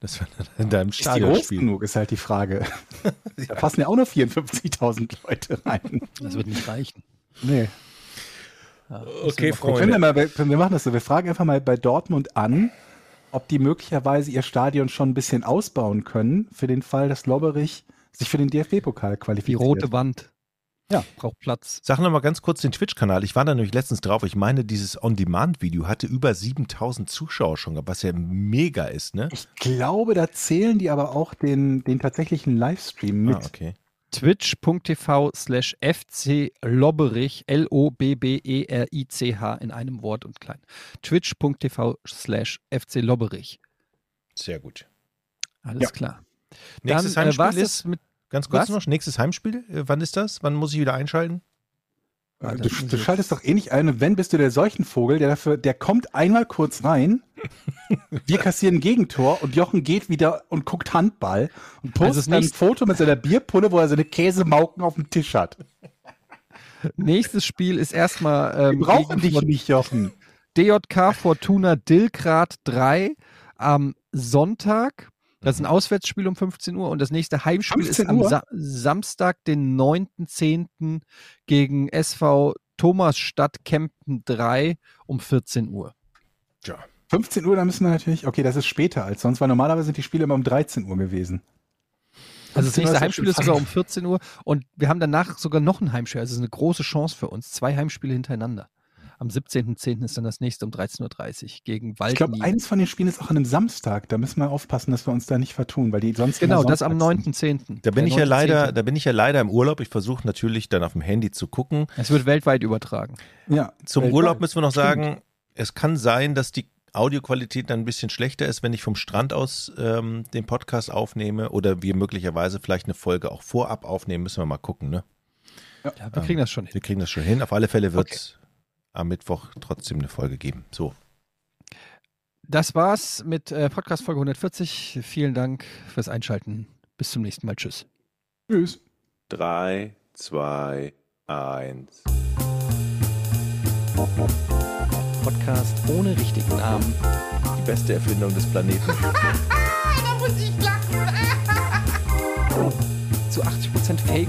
Dass wir in deinem Ist die Stadion groß spielen. genug, ist halt die Frage. Da passen ja auch nur 54.000 Leute rein. Das wird nicht reichen. Nee. Ja, Okay, müssen wir mal Können wir, Freunde. mal, bei- wir machen das so, wir fragen einfach mal bei Dortmund an, ob die möglicherweise ihr Stadion schon ein bisschen ausbauen können, für den Fall, dass Lobberich sich für den DFB-Pokal gucken. Die qualifiziert. rote Wand. Ja, braucht Platz. Sag noch mal ganz kurz den Twitch-Kanal. Ich war da nämlich letztens drauf. Ich meine, dieses On-Demand-Video hatte über 7000 Zuschauer schon gehabt, was ja mega ist, ne? Ich glaube, da zählen die aber auch den, den tatsächlichen Livestream mit. Ah, okay. Twitch.tv slash FC Lobberich, L-O-B-B-E-R-I-C-H in einem Wort und klein. Twitch.tv slash FC Lobberich. Sehr gut. Alles Ja. klar. Nächstes Dann, äh, Heimspiel war's ist, das mit, ganz kurz was? noch, nächstes Heimspiel, äh, wann ist das? Wann muss ich wieder einschalten? Ah, du, muss du ich schaltest doch eh nicht ein und wenn bist du der Seuchenvogel, der dafür, der kommt einmal kurz rein, wir kassieren ein Gegentor und Jochen geht wieder und guckt Handball und Also postet das dann ein nächste- Foto mit seiner Bierpulle, wo er seine Käsemauken auf dem Tisch hat. Nächstes Spiel ist erstmal Wir ähm, brauchen gegen dich nicht, Jochen. DJK Fortuna Dillgrad 3 am Sonntag. Das ist ein Auswärtsspiel um 15 Uhr und das nächste Heimspiel ist 15 am? Sa Samstag, den 9.10. gegen SV Thomasstadt Kempten 3 um 14 Uhr. 15 Uhr, da müssen wir natürlich, okay, das ist später als sonst, weil normalerweise sind die Spiele immer um 13 Uhr gewesen. Also das 15 Uhr nächste Heimspiel ja ist sogar um 14 Uhr und wir haben danach sogar noch ein Heimspiel. Also es ist eine große Chance für uns. Zwei Heimspiele hintereinander. Am 17.10. ist dann das nächste um 13.30 Uhr gegen Ich glaube, eines von den Spielen ist auch an einem Samstag. Da müssen wir aufpassen, dass wir uns da nicht vertun, weil die sonst Genau, das am sonntags sind. 9.10. Da bin ich ja 9.10.. leider, da bin ich ja leider im Urlaub. Ich versuche natürlich dann auf dem Handy zu gucken. Es wird weltweit übertragen. Ja, Zum weltweit. Urlaub müssen wir noch Stimmt. sagen, es kann sein, dass die Audioqualität dann ein bisschen schlechter ist, wenn ich vom Strand aus ähm, den Podcast aufnehme oder wir möglicherweise vielleicht eine Folge auch vorab aufnehmen, müssen wir mal gucken. Ne? Ja, wir kriegen das schon hin. Wir kriegen das schon hin. Auf alle Fälle wird es am Mittwoch trotzdem eine Folge geben. So, Das war's mit äh, Podcast Folge 140. Vielen Dank fürs Einschalten. Bis zum nächsten Mal. Tschüss. Tschüss. 3, 2, 1. Podcast ohne richtigen Namen. Die beste Erfindung des Planeten. Da muss ich lachen. Zu 80% Fake.